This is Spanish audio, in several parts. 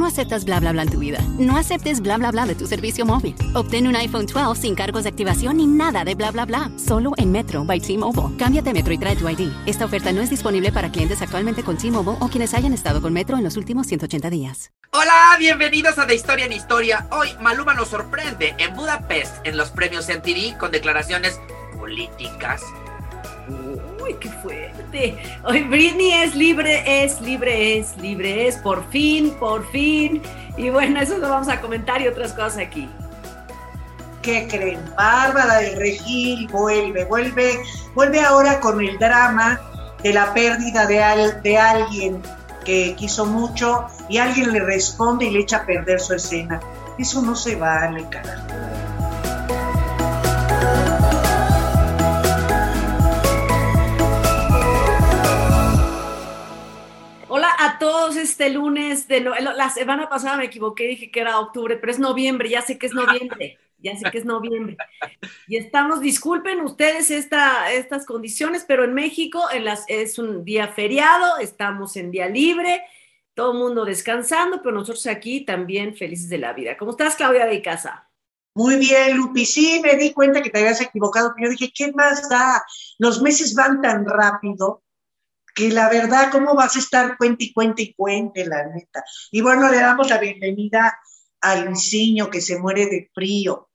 No aceptas bla bla bla en tu vida. No aceptes bla bla bla de tu servicio móvil. Obtén un iPhone 12 sin cargos de activación ni nada de bla bla bla. Solo en Metro by T-Mobile. Cámbiate Metro y trae tu ID. Esta oferta no es disponible para clientes actualmente con T-Mobile o quienes hayan estado con Metro en los últimos 180 días. Hola, bienvenidos a De Historia en Historia. Hoy Maluma nos sorprende en Budapest en los premios MTV con declaraciones políticas. Uy, qué fuerte. Hoy Britney es libre, es libre, es libre, es por fin, por fin. Y bueno, eso lo vamos a comentar y otras cosas aquí. ¿Qué creen? Bárbara del Regil vuelve, vuelve, vuelve ahora con el drama de la pérdida de, al- de alguien que quiso mucho y alguien le responde y le echa a perder su escena. Eso no se vale, carajo. Todos este lunes de no- la semana pasada me equivoqué, dije que era octubre, pero es noviembre, ya sé que es noviembre, ya sé que es noviembre. Y estamos, disculpen ustedes esta, estas condiciones, pero en México en las, es un día feriado, estamos en día libre, todo el mundo descansando, pero nosotros aquí también felices de la vida. ¿Cómo estás, Claudia de Casa? Muy bien, Lupi. Sí, me di cuenta que te habías equivocado, pero yo dije, ¿qué más da? Los meses van tan rápido que la verdad, ¿cómo vas a estar cuente y cuente y cuente, la neta? Y bueno, le damos la bienvenida a Luisinho, que se muere de frío.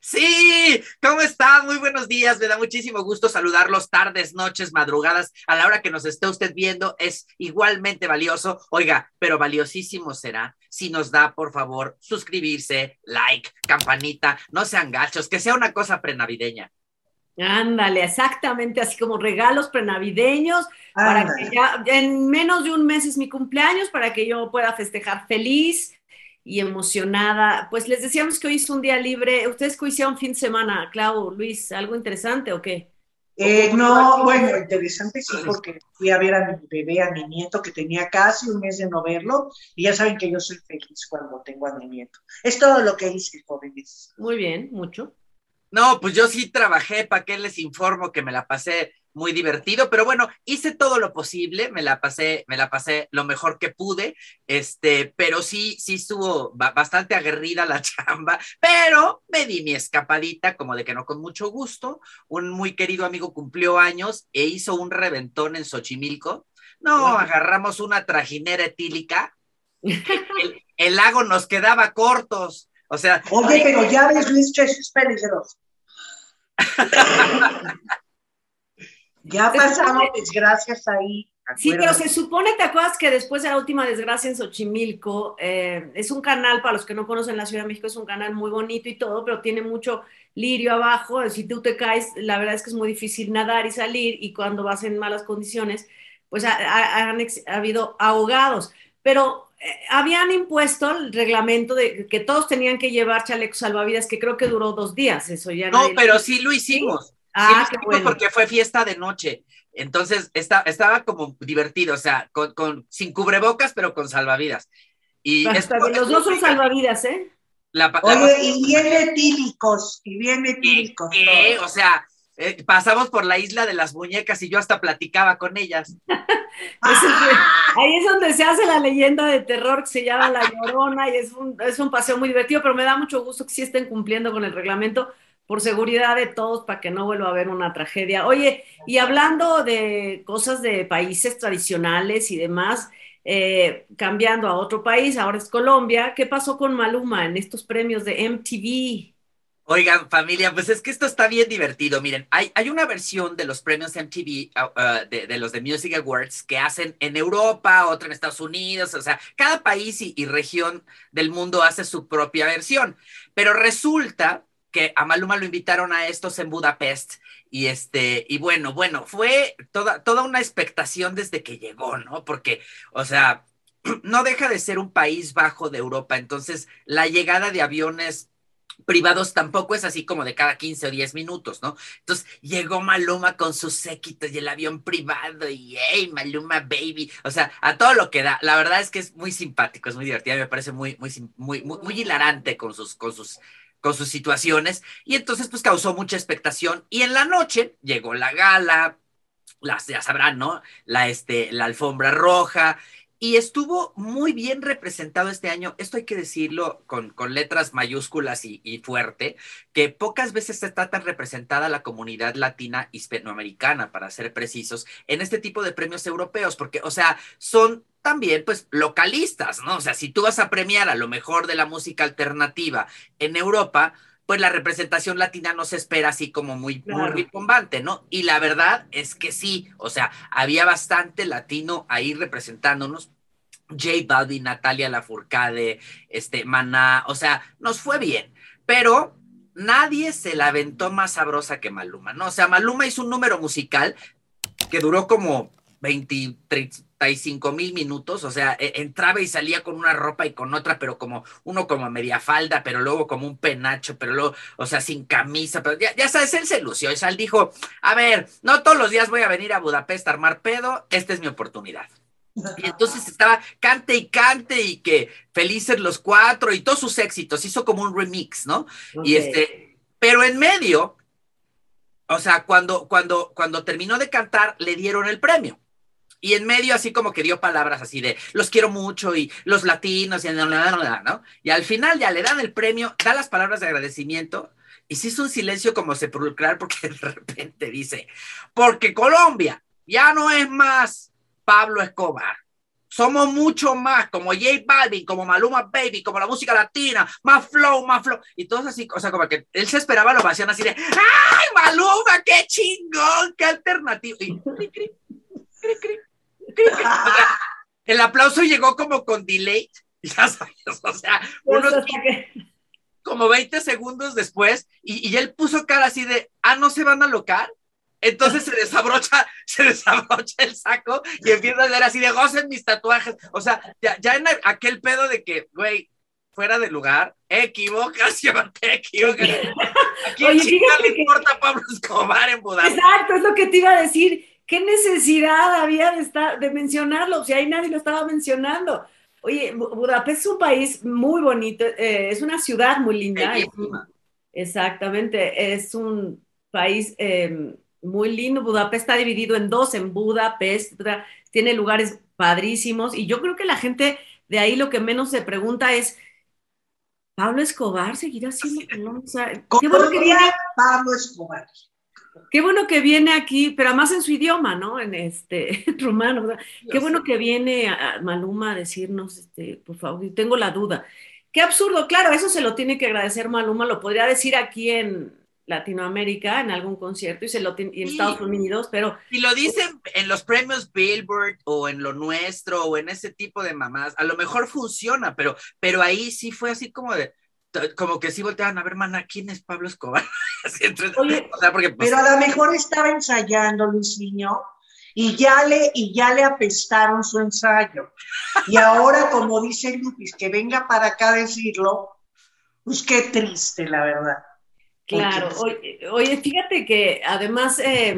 Sí, ¿cómo están? Muy buenos días. Me da muchísimo gusto saludarlos tardes, noches, madrugadas. A la hora que nos esté usted viendo es igualmente valioso. Oiga, pero valiosísimo será si nos da, por favor, suscribirse, like, campanita. No sean gachos, que sea una cosa prenavideña. Ándale, exactamente, así como regalos prenavideños, para que ya en menos de un mes es mi cumpleaños, para que yo pueda festejar feliz y emocionada. Pues les decíamos que hoy es un día libre. ¿Ustedes qué hicieron fin de semana, Clau, Luis? ¿Algo interesante o qué? Eh, no, bueno, interesante sí, porque fui a ver a mi bebé, a mi nieto, que tenía casi un mes de no verlo, y ya saben que yo soy feliz cuando tengo a mi nieto. Es todo lo que hice, jóvenes. Muy bien, mucho. No, pues yo sí trabajé, ¿para qué les informo que me la pasé muy divertido? Pero bueno, hice todo lo posible, me la pasé, me la pasé lo mejor que pude, este, pero sí, sí estuvo ba- bastante aguerrida la chamba, pero me di mi escapadita, como de que no con mucho gusto. Un muy querido amigo cumplió años e hizo un reventón en Xochimilco. No, agarramos una trajinera etílica. El, el lago nos quedaba cortos. O sea, Oye, pero ya ves, Luis, eso es peligroso. Ya pasamos desgracias ahí. Sí, pero se supone, ¿te acuerdas que después de la última desgracia en Xochimilco, eh, es un canal, para los que no conocen la Ciudad de México, es un canal muy bonito y todo, pero tiene mucho lirio abajo, si tú te caes, la verdad es que es muy difícil nadar y salir, y cuando vas en malas condiciones, pues ha, ha- han ha habido ahogados, pero habían impuesto el reglamento de que todos tenían que llevar chalecos salvavidas, que creo que duró dos días, eso ya no, pero sí lo hicimos. Sí, Ah, lo qué hicimos bueno. porque fue fiesta de noche. Entonces esta- estaba como divertido, o sea, con, con- sin cubrebocas, pero con salvavidas. Y esto- que los dos son salvavidas, ¿eh? la, la Oye, y bien etílicos, y bien etílicos. ¿Qué? O sea, eh, pasamos por la isla de las muñecas y yo hasta platicaba con ellas. Ahí es donde se hace la leyenda de terror que se llama La Llorona y es un, es un paseo muy divertido, pero me da mucho gusto que sí estén cumpliendo con el reglamento por seguridad de todos para que no vuelva a haber una tragedia. Oye, y hablando de cosas de países tradicionales y demás, eh, cambiando a otro país, ahora es Colombia, ¿qué pasó con Maluma en estos premios de MTV? Oigan, familia, pues es que esto está bien divertido. Miren, hay, hay una versión de los premios MTV, uh, uh, de, de los de Music Awards, que hacen en Europa, otra en Estados Unidos, o sea, cada país y, y región del mundo hace su propia versión. Pero resulta que a Maluma lo invitaron a estos en Budapest y este, y bueno, bueno, fue toda, toda una expectación desde que llegó, ¿no? Porque, o sea, no deja de ser un país bajo de Europa, entonces la llegada de aviones privados tampoco es así como de cada 15 o 10 minutos, ¿no? Entonces llegó Maluma con sus séquitos y el avión privado y hey, Maluma baby, o sea, a todo lo que da. La verdad es que es muy simpático, es muy divertido, me parece muy muy muy muy, muy hilarante con sus con sus con sus situaciones y entonces pues causó mucha expectación y en la noche llegó la gala, las ya sabrán, ¿no? La este la alfombra roja y estuvo muy bien representado este año, esto hay que decirlo con, con letras mayúsculas y, fuerte, que pocas veces está tan representada la comunidad latina hispanoamericana, para ser precisos, en este tipo de premios europeos, porque, o sea, son también, pues, localistas, ¿no? O sea, si tú vas a premiar a lo mejor de la música alternativa en Europa, pues la representación latina no se espera así como muy, claro. muy ricombante, ¿no? Y la verdad es que sí, o sea, había bastante latino ahí representándonos. J Balvin, Natalia Lafourcade, este, Maná, o sea, nos fue bien, pero nadie se la aventó más sabrosa que Maluma, ¿no? O sea, Maluma hizo un número musical que duró como 20, 35 mil minutos, o sea, entraba y salía con una ropa y con otra, pero como uno como media falda, pero luego como un penacho, pero luego, o sea, sin camisa, pero ya, ya sabes, él se lució, y Sal dijo, a ver, no todos los días voy a venir a Budapest a armar pedo, esta es mi oportunidad. Y entonces estaba cante y cante y que felices los cuatro y todos sus éxitos, hizo como un remix, ¿no? Okay. Y este, pero en medio, o sea, cuando, cuando, cuando terminó de cantar, le dieron el premio. Y en medio así como que dio palabras así de los quiero mucho y los latinos y ¿no? Y al final ya le dan el premio, da las palabras de agradecimiento y se hizo un silencio como sepulcral porque de repente dice, porque Colombia ya no es más Pablo Escobar. Somos mucho más, como J Balvin, como Maluma Baby, como la música latina, más flow, más flow. Y todos así, o sea, como que él se esperaba la ovación así de, ¡ay, Maluma, qué chingón, qué alternativo! Y, cri, cri, cri. El aplauso llegó como con delay, ya sabes, o sea, unos como 20 segundos después, y, y, él puso cara así de, ah, ¿no se van a locar? Entonces se desabrocha, se desabrocha el saco y empieza a ver así de gocen mis tatuajes. O sea, ya, ya en aquel pedo de que, güey, fuera de lugar, equivocación, te equivocas. Aquí Oye, chica le que... importa Pablo Escobar en Budapest. Exacto, es lo que te iba a decir ¿Qué necesidad había de, estar, de mencionarlo? Si ahí nadie lo estaba mencionando. Oye, Budapest es un país muy bonito, eh, es una ciudad muy linda. Es un, exactamente, es un país eh, muy lindo. Budapest está dividido en dos, en Budapest, tiene lugares padrísimos y yo creo que la gente de ahí lo que menos se pregunta es, ¿Pablo Escobar seguirá siendo Colón? O sea, ¿Qué bueno que viene Pablo Escobar? Qué bueno que viene aquí, pero además en su idioma, ¿no? En este rumano. ¿verdad? Qué bueno que viene a Maluma a decirnos, este, por favor, tengo la duda. Qué absurdo, claro, eso se lo tiene que agradecer Maluma, lo podría decir aquí en Latinoamérica, en algún concierto, y se lo y en sí. Estados Unidos, pero... Si lo dicen en los premios Billboard o en lo nuestro o en ese tipo de mamás, a lo mejor funciona, pero, pero ahí sí fue así como de, como que sí volteaban a ver, mana, ¿quién es Pablo Escobar? Entonces, Oye, o sea, porque, pues, pero a lo mejor estaba ensayando, Luis Niño, y ya le, y ya le apestaron su ensayo. Y ahora, como dice Lupis, que venga para acá a decirlo, pues qué triste, la verdad. Claro, oye, oye, fíjate que además eh,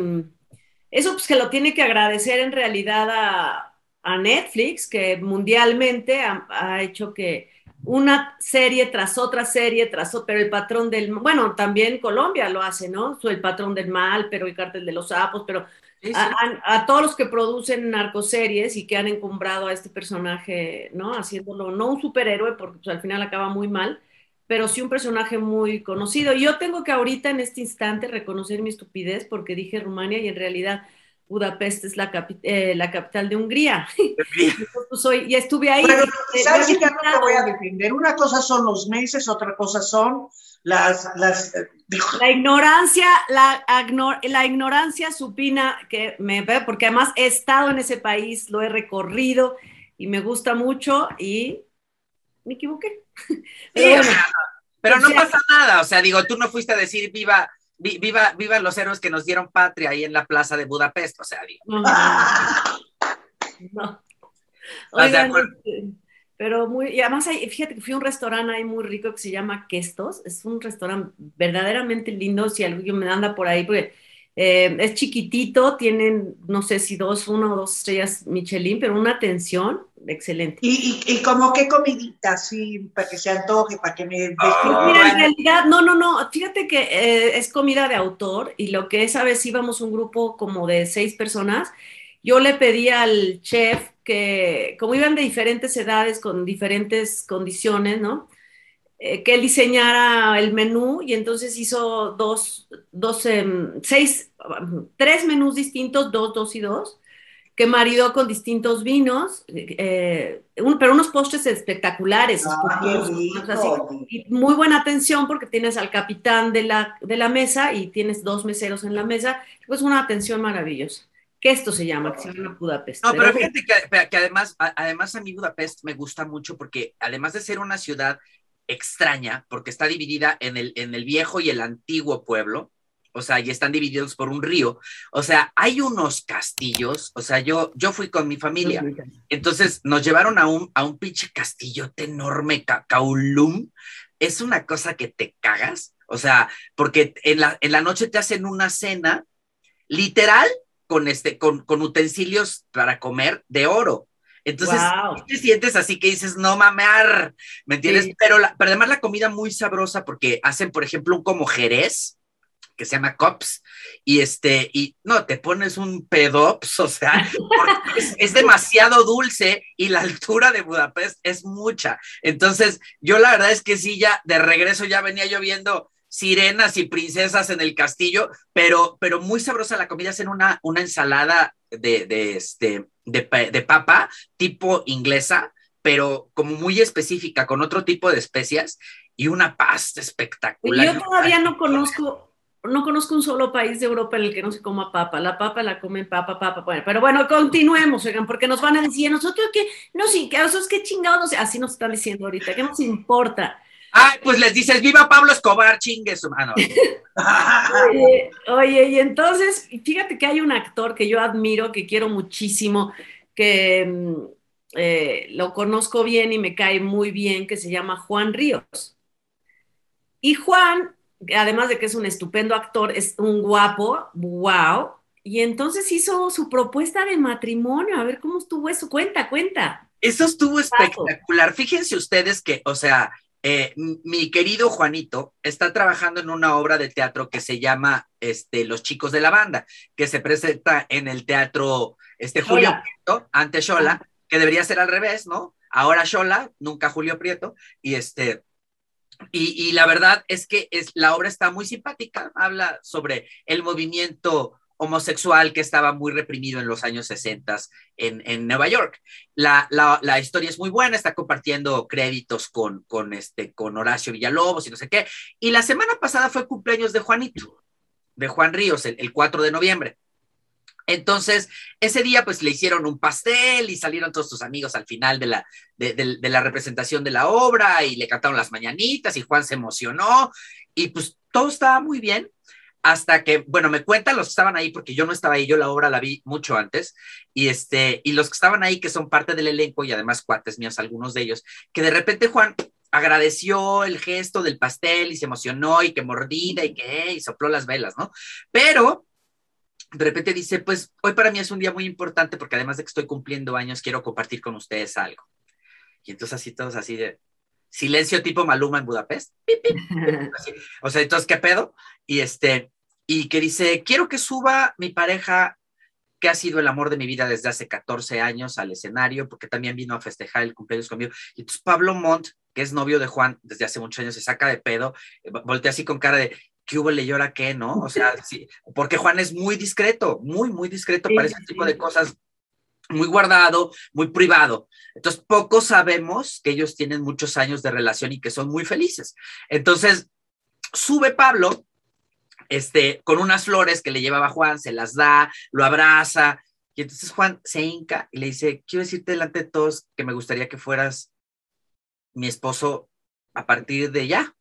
eso pues que lo tiene que agradecer en realidad a, a Netflix, que mundialmente ha, ha hecho que una serie tras otra serie, tras otra, pero el patrón del, bueno, también Colombia lo hace, ¿no? El patrón del mal, pero el cártel de los sapos, pero sí, sí. A, a, a, todos los que producen narcoseries y que han encumbrado a este personaje, ¿no? Haciéndolo, no un superhéroe, porque pues, al final acaba muy mal, pero sí un personaje muy conocido. Y yo tengo que ahorita, en este instante, reconocer mi estupidez porque dije Rumania y en realidad Budapest es la, capi eh, la capital de Hungría. pues soy, ya estuve ahí. Pero, ¿sabes qué? No te voy a defender. Una cosa son los meses, otra cosa son las... las eh, la ignorancia, la, la ignorancia supina que me ve, porque además he estado en ese país, lo he recorrido y me gusta mucho y me equivoqué. Pero, bueno, pero no pasa nada, o sea, digo, tú no fuiste a decir viva viva, viva los héroes que nos dieron patria ahí en la plaza de Budapest, o sea, digo. No. no. Oigan, este, pero muy, y además hay, fíjate que fui a un restaurante ahí muy rico que se llama Questos, es un restaurante verdaderamente lindo, si alguien me anda por ahí, porque eh, es chiquitito, tienen, no sé si dos, una o dos estrellas Michelin, pero una atención excelente. ¿Y, y, y como qué comidita, así, para que se antoje, para que me... Oh, Mira, en realidad, no, no, no, fíjate que eh, es comida de autor y lo que esa vez íbamos un grupo como de seis personas, yo le pedí al chef que, como iban de diferentes edades, con diferentes condiciones, ¿no? Eh, que él diseñara el menú y entonces hizo dos, dos eh, seis, tres menús distintos, dos, dos y dos, que maridó con distintos vinos, eh, un, pero unos postres espectaculares. Ah, así, y muy buena atención porque tienes al capitán de la, de la mesa y tienes dos meseros en la mesa, pues una atención maravillosa que esto se llama, que se llama Budapest. No, pero fíjate que, que, además, además a mí Budapest me gusta mucho porque además de ser una ciudad extraña, porque está dividida en el, en el viejo y el antiguo pueblo, o sea, y están divididos por un río. O sea, hay unos castillos, o sea, yo, yo fui con mi familia, entonces nos llevaron a un, a un pinche castillote enorme, Kaulum, es una cosa que te cagas, o sea, porque en la, en la noche te hacen una cena, literal, con, este, con, con utensilios para comer de oro. Entonces, wow. te sientes así que dices, no mamear, ¿me entiendes? Sí. Pero, la, pero además la comida muy sabrosa porque hacen, por ejemplo, un como jerez, que se llama Cops, y este, y no, te pones un pedops, o sea, es, es, demasiado dulce y la altura de Budapest es mucha. Entonces, yo la verdad es que sí, ya de regreso ya venía yo viendo sirenas y princesas en el castillo, pero, pero muy sabrosa la comida, hacen una, una ensalada de, de, este, de, de papa tipo inglesa, pero como muy específica, con otro tipo de especias y una pasta espectacular. Yo todavía no conozco, no conozco un solo país de Europa en el que no se coma papa. La papa la comen papa, papa. Bueno, pero bueno, continuemos, oigan, porque nos van a decir, nosotros que, no, sí, que eso es que chingados, así nos están diciendo ahorita, ¿qué nos importa? Ay, pues les dices, viva Pablo Escobar, chingue su mano. oye, oye, y entonces, fíjate que hay un actor que yo admiro, que quiero muchísimo, que eh, lo conozco bien y me cae muy bien, que se llama Juan Ríos. Y Juan, además de que es un estupendo actor, es un guapo, wow. Y entonces hizo su propuesta de matrimonio. A ver cómo estuvo eso. Cuenta, cuenta. Eso estuvo espectacular. Fíjense ustedes que, o sea, eh, mi querido Juanito está trabajando en una obra de teatro que se llama este, Los Chicos de la Banda, que se presenta en el teatro este, Julio Hola. Prieto, ante Shola, que debería ser al revés, ¿no? Ahora Shola, nunca Julio Prieto, y este. Y, y la verdad es que es, la obra está muy simpática, habla sobre el movimiento homosexual que estaba muy reprimido en los años 60 en, en Nueva York. La, la, historia es muy buena, está compartiendo créditos con, con, este, con Horacio Villalobos y no sé qué. Y la semana pasada fue cumpleaños de Juanito, de Juan Ríos, el, el 4 de noviembre. Entonces, ese día pues le hicieron un pastel y salieron todos tus amigos al final de la, de, de la representación de la obra y le cantaron las mañanitas y Juan se emocionó y pues todo estaba muy bien hasta que, bueno, me cuentan los que estaban ahí, porque yo no estaba ahí, yo la obra la vi mucho antes, y este, y los que estaban ahí, que son parte del elenco, y además cuates míos, algunos de ellos, que de repente Juan agradeció el gesto del pastel y se emocionó, y que mordida, y que, y sopló las velas, ¿no? Pero, de repente dice, pues, hoy para mí es un día muy importante, porque además de que estoy cumpliendo años, quiero compartir con ustedes algo. Y entonces así todos así de, silencio tipo Maluma en Budapest. O sea, entonces, ¿qué pedo? Y este, y que dice, quiero que suba mi pareja que ha sido el amor de mi vida desde hace 14 años al escenario, porque también vino a festejar el cumpleaños conmigo. Y entonces Pablo Montt, que es novio de Juan desde hace muchos años, se saca de pedo, voltea así con cara de, ¿qué hubo, le llora qué, no? O sea, sí, porque Juan es muy discreto, muy, muy discreto sí, para ese sí. tipo de cosas, muy guardado, muy privado. Entonces, poco sabemos que ellos tienen muchos años de relación y que son muy felices. Entonces, sube Pablo este, con unas flores que le llevaba Juan, se las da, lo abraza, y entonces Juan se hinca y le dice, quiero decirte delante de todos que me gustaría que fueras mi esposo a partir de ya.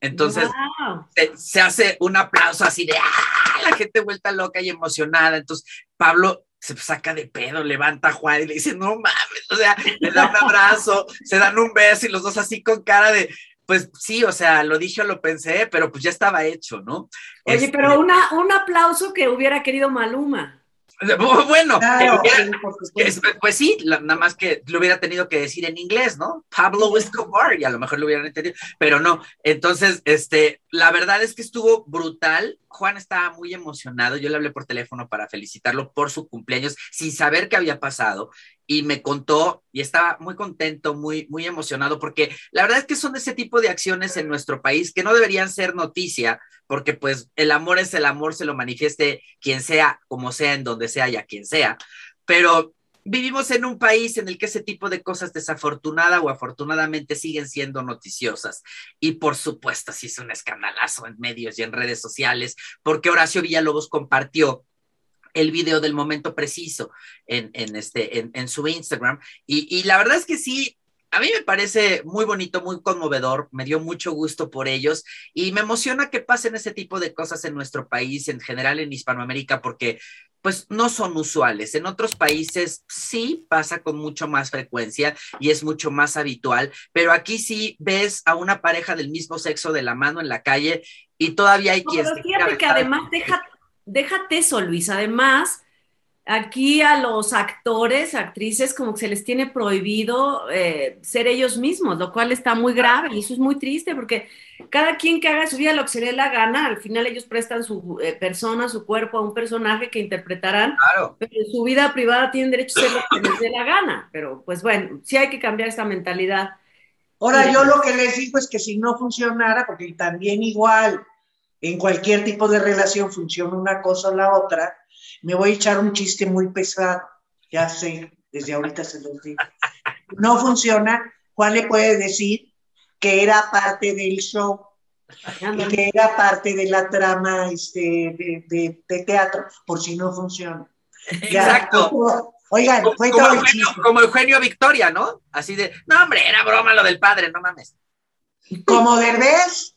Entonces wow. se, se, hace un aplauso así de ¡ah! la gente vuelta loca y emocionada. Entonces Pablo se saca de pedo, levanta a Juan y le dice, no mames, o sea, le da un abrazo, se dan un beso y los dos así con cara de, pues sí, o sea, lo dije o lo pensé, pero pues ya estaba hecho, ¿no? Oye, Este, pero una, un aplauso que hubiera querido Maluma. Bueno, Claro, que hubiera- sí, por supuesto. es- pues sí, la- nada más que lo hubiera tenido que decir en inglés, ¿no? Pablo Escobar, y a lo mejor lo hubieran entendido, pero no. Entonces, este, la verdad es que estuvo brutal. Juan estaba muy emocionado. Yo le hablé por teléfono para felicitarlo por su cumpleaños, sin saber qué había pasado, y me contó y estaba muy contento, muy, muy emocionado, porque la verdad es que son ese tipo de acciones en nuestro país que no deberían ser noticia, porque pues el amor es el amor, se lo manifieste quien sea, como sea, en donde sea y a quien sea. Pero vivimos en un país en el que ese tipo de cosas desafortunada o afortunadamente siguen siendo noticiosas. Y por supuesto, sí es un escandalazo en medios y en redes sociales, porque Horacio Villalobos compartió el video del momento preciso en, en este, en, en su Instagram. Y, y la verdad es que sí, a mí me parece muy bonito, muy conmovedor, me dio mucho gusto por ellos y me emociona que pasen ese tipo de cosas en nuestro país, en general en Hispanoamérica, porque pues no son usuales. En otros países sí pasa con mucho más frecuencia y es mucho más habitual, pero aquí sí ves a una pareja del mismo sexo de la mano en la calle y todavía hay No, quien pero fíjate que además, deja, déjate eso, Luis. Además, aquí a los actores, actrices, como que se les tiene prohibido eh, ser ellos mismos, lo cual está muy grave y eso es muy triste porque cada quien que haga su vida lo que se le dé la gana, al final ellos prestan su eh, persona, su cuerpo a un personaje que interpretarán, Claro. pero en su vida privada tienen derecho a hacer lo que les dé la gana. Pero pues bueno, sí hay que cambiar esta mentalidad. Ahora, yo lo que les digo es que si no funcionara, porque también igual en cualquier tipo de relación funciona una cosa o la otra, me voy a echar un chiste muy pesado. Ya sé, desde ahorita se los digo. No funciona, Juan le puede decir que era parte del show y que era parte de la trama este, de, de- de teatro, por si no funciona. Ya, Exacto. Oigan, Como, fue como todo Eugenio, como Eugenio Victoria, ¿no? Así de, no, hombre, era broma lo del padre, no mames. Como Derbez,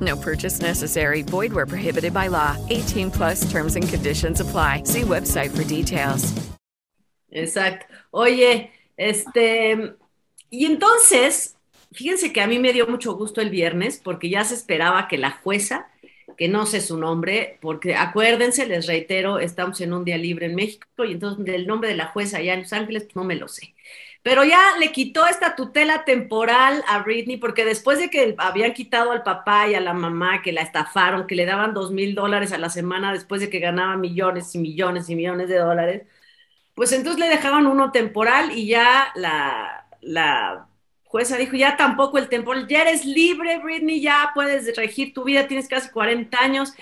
No purchase necessary. Void where prohibited by law. 18 plus terms and conditions apply. See website for details. Exacto. Oye, este, y entonces, fíjense que a mí me dio mucho gusto el viernes porque ya se esperaba que la jueza, que no sé su nombre, porque acuérdense, les reitero, estamos en un día libre en México y entonces el nombre de la jueza allá en Los Ángeles, pues no me lo sé. Pero ya le quitó esta tutela temporal a Britney porque después de que habían quitado al papá y a la mamá, que la estafaron, que le daban dos mil dólares a la semana después de que ganaba millones y millones y millones de dólares, pues entonces le dejaban uno temporal y ya la, la jueza dijo, ya tampoco el temporal, ya eres libre, Britney, ya puedes regir tu vida, tienes casi 40 años,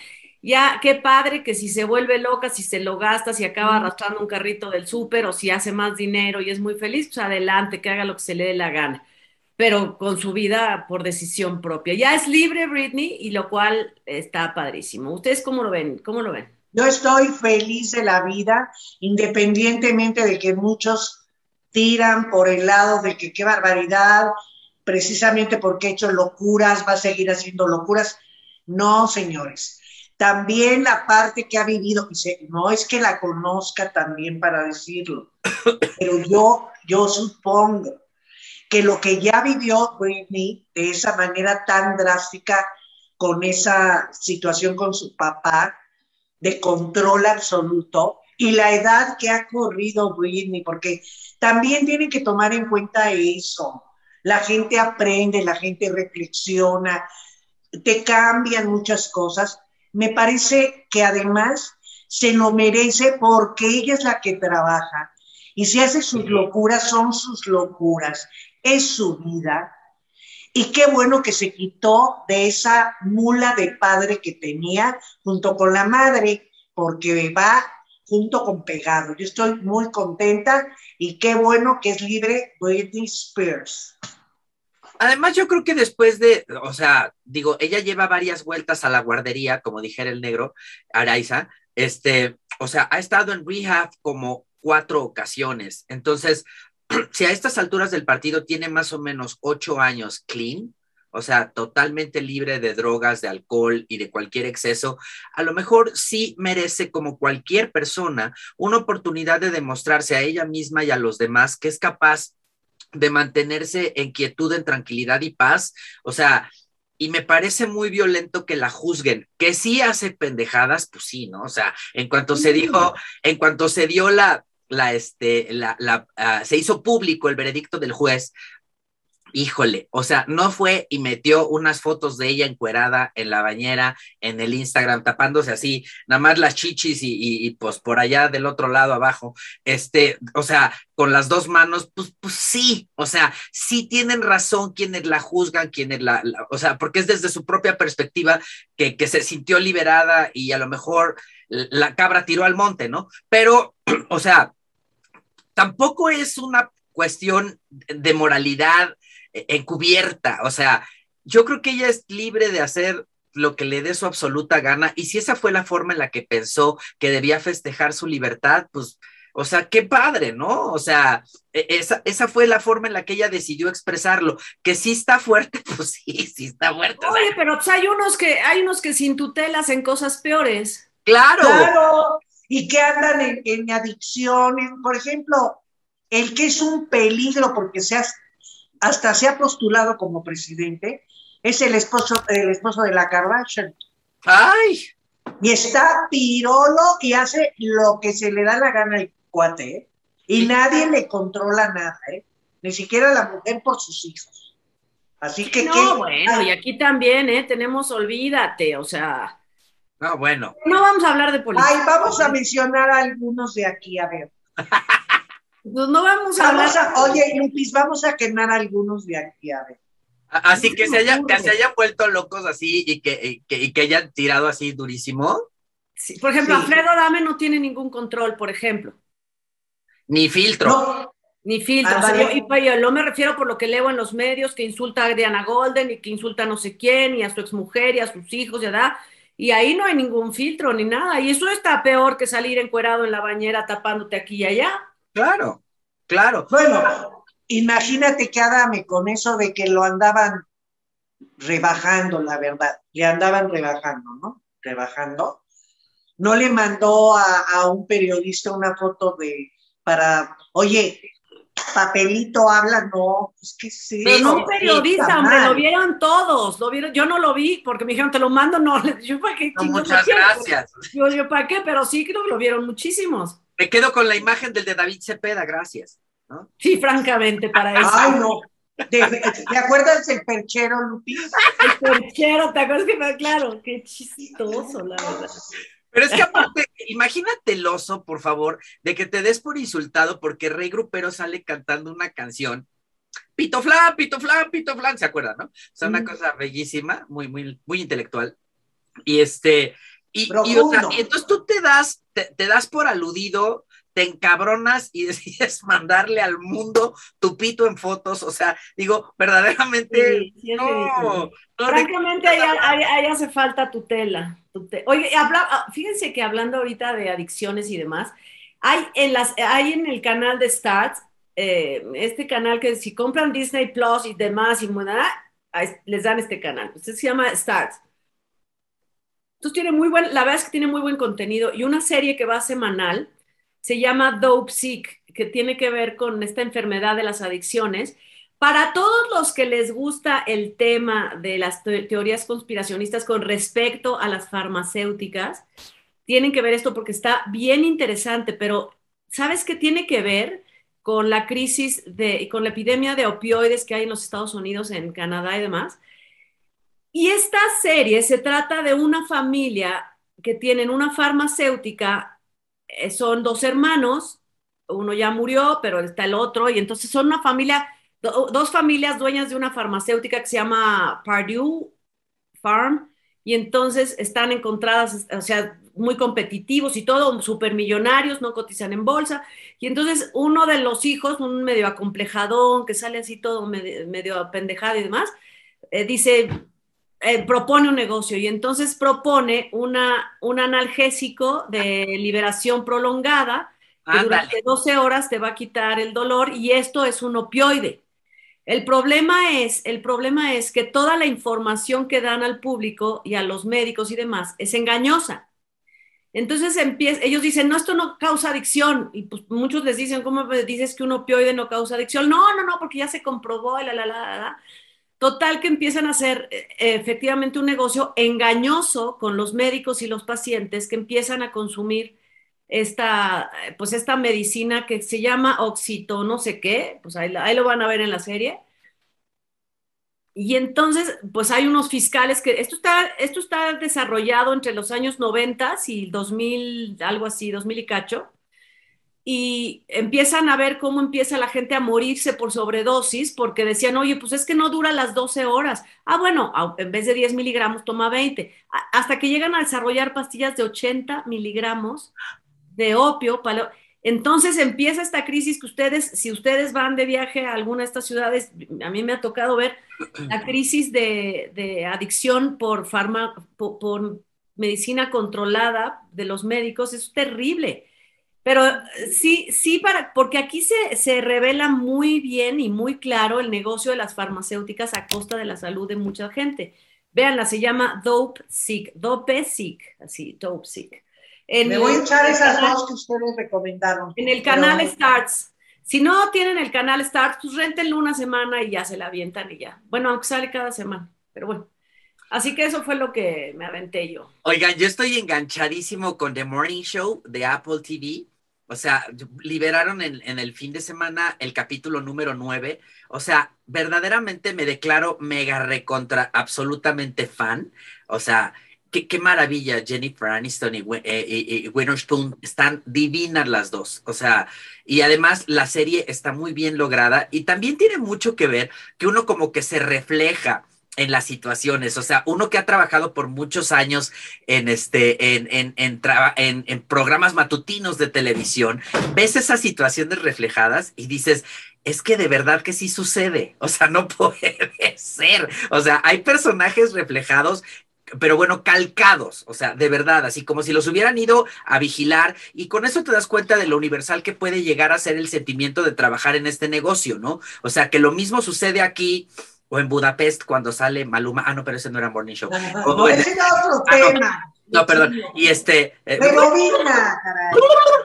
ya qué padre que si se vuelve loca, si se lo gasta, si acaba arrastrando un carrito del súper o si hace más dinero y es muy feliz, pues adelante, que haga lo que se le dé la gana, pero con su vida por decisión propia. Ya es libre Britney y lo cual está padrísimo. ¿Ustedes cómo lo ven? ¿Cómo lo ven? Yo estoy feliz de la vida, independientemente de que muchos tiran por el lado de que qué barbaridad, precisamente porque ha hecho locuras, va a seguir haciendo locuras. No, señores. También la parte que ha vivido, se- no es que la conozca también para decirlo, pero yo, yo supongo que lo que ya vivió Britney de esa manera tan drástica, con esa situación con su papá, de control absoluto y la edad que ha corrido Britney, porque también tienen que tomar en cuenta eso. La gente aprende, la gente reflexiona. te cambian muchas cosas. Me parece que además se lo merece porque ella es la que trabaja y si hace sus locuras, son sus locuras, es su vida. Y qué bueno que se quitó de esa mula de padre que tenía junto con la madre, porque va junto con pegado. Yo estoy muy contenta y qué bueno que es libre Britney Spears. Además, yo creo que después de, o sea, digo, ella lleva varias vueltas a la guardería, como dijera el negro, Araiza, este, o sea, ha estado en rehab como cuatro ocasiones. Entonces, si a estas alturas del partido tiene más o menos ocho años clean, o sea, totalmente libre de drogas, de alcohol y de cualquier exceso, a lo mejor sí merece, como cualquier persona, una oportunidad de demostrarse a ella misma y a los demás que es capaz de mantenerse en quietud, en tranquilidad y paz. O sea, y me parece muy violento que la juzguen, que sí hace pendejadas, pues sí, ¿no? O sea, en cuanto se dijo, en cuanto se dio la, la, este, la, la, uh, se hizo público el veredicto del juez, híjole, o sea, no fue y metió unas fotos de ella encuerada en la bañera, en el Instagram, tapándose así, nada más las chichis y, pues por allá del otro lado abajo, este, o sea, con las dos manos, pues, pues sí, o sea, sí tienen razón quienes la juzgan, quienes la, la o sea, porque es desde su propia perspectiva que, que se sintió liberada y a lo mejor la cabra tiró al monte, ¿no? Pero, o sea, tampoco es una cuestión de moralidad encubierta, o sea, yo creo que ella es libre de hacer lo que le dé su absoluta gana y si esa fue la forma en la que pensó que debía festejar su libertad, pues, o sea, qué padre, ¿no? O sea, esa, esa fue la forma en la que ella decidió expresarlo, que sí está fuerte, pues sí, sí está fuerte. Oye, pero pues hay unos que, hay unos que sin tutela hacen cosas peores. Claro. Claro, y que andan en, en adicciones, por ejemplo, el que es un peligro porque seas hasta se ha postulado como presidente, es el esposo, el esposo de la Kardashian. ¡Ay! Y está pirolo y hace lo que se le da la gana al cuate, ¿eh? Y nadie le controla nada, ¿eh? Ni siquiera la mujer por sus hijos. Así que. No, ¿qué? bueno, Ay. y aquí también, ¿eh? Tenemos, olvídate, o sea. No, bueno. No vamos a hablar de política. Ay, vamos a mencionar a algunos de aquí, a ver. No vamos a vamos hablar. A, oye, Lupis, vamos a quemar a algunos de aquí, a ver. Así que se, haya, que se hayan vuelto locos así y que, y que, y que hayan tirado así durísimo. Sí, por ejemplo, sí. Alfredo Dame no tiene ningún control, por ejemplo. Ni filtro. No. Ni filtro. Ah, o sea, vale. yo, y yo no me refiero por lo que leo en los medios, que insulta a Diana Golden y que insulta a no sé quién, y a su exmujer y a sus hijos, ¿verdad? Y ahí no hay ningún filtro ni nada. Y eso está peor que salir encuerado en la bañera tapándote aquí y allá. Claro, claro. Bueno, imagínate que Adame con eso de que lo andaban rebajando, la verdad, le andaban rebajando, ¿no? Rebajando. No le mandó a, a un periodista una foto de, para, oye, papelito habla, no, es que sí. Pero no un periodista, hombre, lo vieron todos, lo vieron, yo no lo vi porque me dijeron, te lo mando, no, yo para qué. No, muchas gracias. Yo, yo para qué, pero sí creo que lo vieron muchísimos. Me quedo con la imagen del de David Cepeda, gracias. ¿no? Sí, francamente, para eso. Ay, no. ¿Te, ¿Te, acuerdas del perchero, Lupis? El perchero, ¿te acuerdas que claro? Qué chistoso, la verdad. Pero es que aparte, imagínate el oso, por favor, de que te des por insultado porque Rey Grupero sale cantando una canción. Pito flan, pito flan, pito flan, ¿se acuerdan, no? O sea, una cosa bellísima, muy, muy, muy intelectual. Y este, y, y, o sea, y entonces tú te das, te, te, das por aludido, te encabronas y decides mandarle al mundo tu pito en fotos, o sea, digo, verdaderamente, sí, sí, no, no, Francamente, ahí, hace falta tutela. Oye, habla, ah, fíjense que hablando ahorita de adicciones y demás, hay en, las, hay en el canal de Stats, eh, este canal que si compran Disney Plus y demás, y les dan este canal, usted se llama Stats. Entonces tiene muy buen, la verdad es que tiene muy buen contenido y una serie que va semanal se llama Dope Sick, que tiene que ver con esta enfermedad de las adicciones. Para todos los que les gusta el tema de las te teorías conspiracionistas con respecto a las farmacéuticas, tienen que ver esto porque está bien interesante, pero ¿sabes qué tiene que ver con la crisis de, con la epidemia de opioides que hay en los Estados Unidos, en Canadá y demás? Y esta serie se trata de una familia que tienen una farmacéutica, eh, son dos hermanos, uno ya murió, pero está el otro, y entonces son una familia, do- dos familias dueñas de una farmacéutica que se llama Purdue Farm, y entonces están encontradas, o sea, muy competitivos y todo, supermillonarios, no cotizan en bolsa, y entonces uno de los hijos, un medio acomplejadón, que sale así todo medio, medio apendejado y demás, eh, dice, eh, propone un negocio. Y entonces propone una, un analgésico de liberación prolongada que durante 12 horas te va a quitar el dolor y esto es un opioide. El problema es, el problema es que toda la información que dan al público y a los médicos y demás es engañosa. Entonces empieza, ellos dicen, no, esto no causa adicción. Y pues muchos les dicen, ¿cómo dices que un opioide no causa adicción? No, no, no, porque ya se comprobó, la, la, la, la. Total que empiezan a hacer eh, efectivamente un negocio engañoso con los médicos y los pacientes que empiezan a consumir esta, pues esta medicina que se llama oxito, no sé qué, pues ahí, lo van a ver en la serie. Y entonces, pues hay unos fiscales que esto está, esto está desarrollado entre los años 90 y 2000, algo así, 2000 y cacho y empiezan a ver cómo empieza la gente a morirse por sobredosis, porque decían, oye, pues es que no dura las 12 horas. Ah, bueno, en vez de 10 miligramos, toma 20. A- hasta que llegan a desarrollar pastillas de 80 miligramos de opio. palo- Entonces empieza esta crisis que ustedes, si ustedes van de viaje a alguna de estas ciudades, a mí me ha tocado ver la crisis de, de adicción por, farma, por, por medicina controlada de los médicos, es terrible. Pero eh, sí, sí, para, porque aquí se, se revela muy bien y muy claro el negocio de las farmacéuticas a costa de la salud de mucha gente. Véanla, se llama Dope Sick, Dope Sick, así, Dope Sick. En Me el- voy a echar esas canal- dos que ustedes recomendaron. En el Pero- canal Starts. Si no tienen el canal Starts, pues rentenlo una semana y ya se la avientan y ya. Bueno, aunque sale cada semana, pero bueno. Así que eso fue lo que me aventé yo. Oigan, yo estoy enganchadísimo con The Morning Show de Apple TV. O sea, liberaron en, en el fin de semana el capítulo número 9. O sea, verdaderamente me declaro mega recontra absolutamente fan. O sea, qué, maravilla. Jennifer Aniston y, eh, y- y Witherspoon están divinas las dos. O sea, y además la serie está muy bien lograda y también tiene mucho que ver que uno como que se refleja en las situaciones, o sea, uno que ha trabajado por muchos años en este, en, en, en, en programas matutinos de televisión, ves esas situaciones reflejadas y dices, es que de verdad que sí sucede, o sea, no puede ser, o sea, hay personajes reflejados pero bueno, calcados, o sea, de verdad, así como si los hubieran ido a vigilar y con eso te das cuenta de lo universal que puede llegar a ser el sentimiento de trabajar en este negocio, ¿no? O sea, que lo mismo sucede aquí o en Budapest cuando sale Maluma, ah, no, pero ese no era Morning Show. O- No, o en- ese era otro Ah, no, perdón, y este... eh, Rebobina, caray.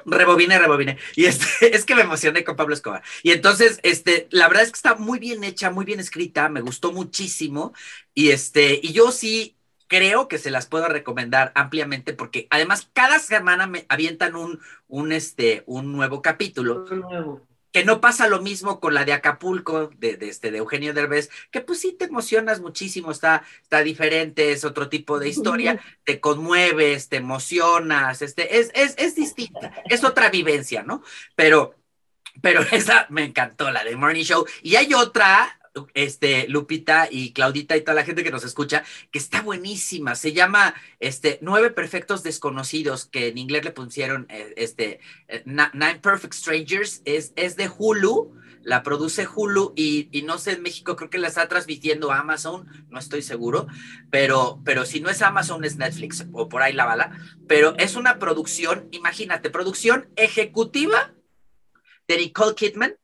Rebobine, rebobine. Y este, es que me emocioné con Pablo Escobar. Y entonces, este, la verdad es que está muy bien hecha, muy bien escrita, me gustó muchísimo. Y este, y yo sí creo que se las puedo recomendar ampliamente porque además cada semana me avientan un, un, este, un nuevo capítulo que no pasa lo mismo con la de Acapulco, de, de, este, de Eugenio Derbez, que pues sí te emocionas muchísimo, está, está diferente, es otro tipo de historia, te conmueves, te emocionas, este, es, es, es distinta, es otra vivencia, ¿no? Pero, pero esa me encantó, la de Morning Show. Y hay otra, este, Lupita y Claudita y toda la gente que nos escucha, que está buenísima. Se llama este, Nueve Perfectos Desconocidos, que en inglés le pusieron eh, este, eh, Nine Perfect Strangers. Es, es de Hulu, la produce Hulu y, y no sé, en México creo que la está transmitiendo Amazon, no estoy seguro, pero, pero si no es Amazon es Netflix o por ahí la bala. Pero es una producción, imagínate, producción ejecutiva de Nicole Kidman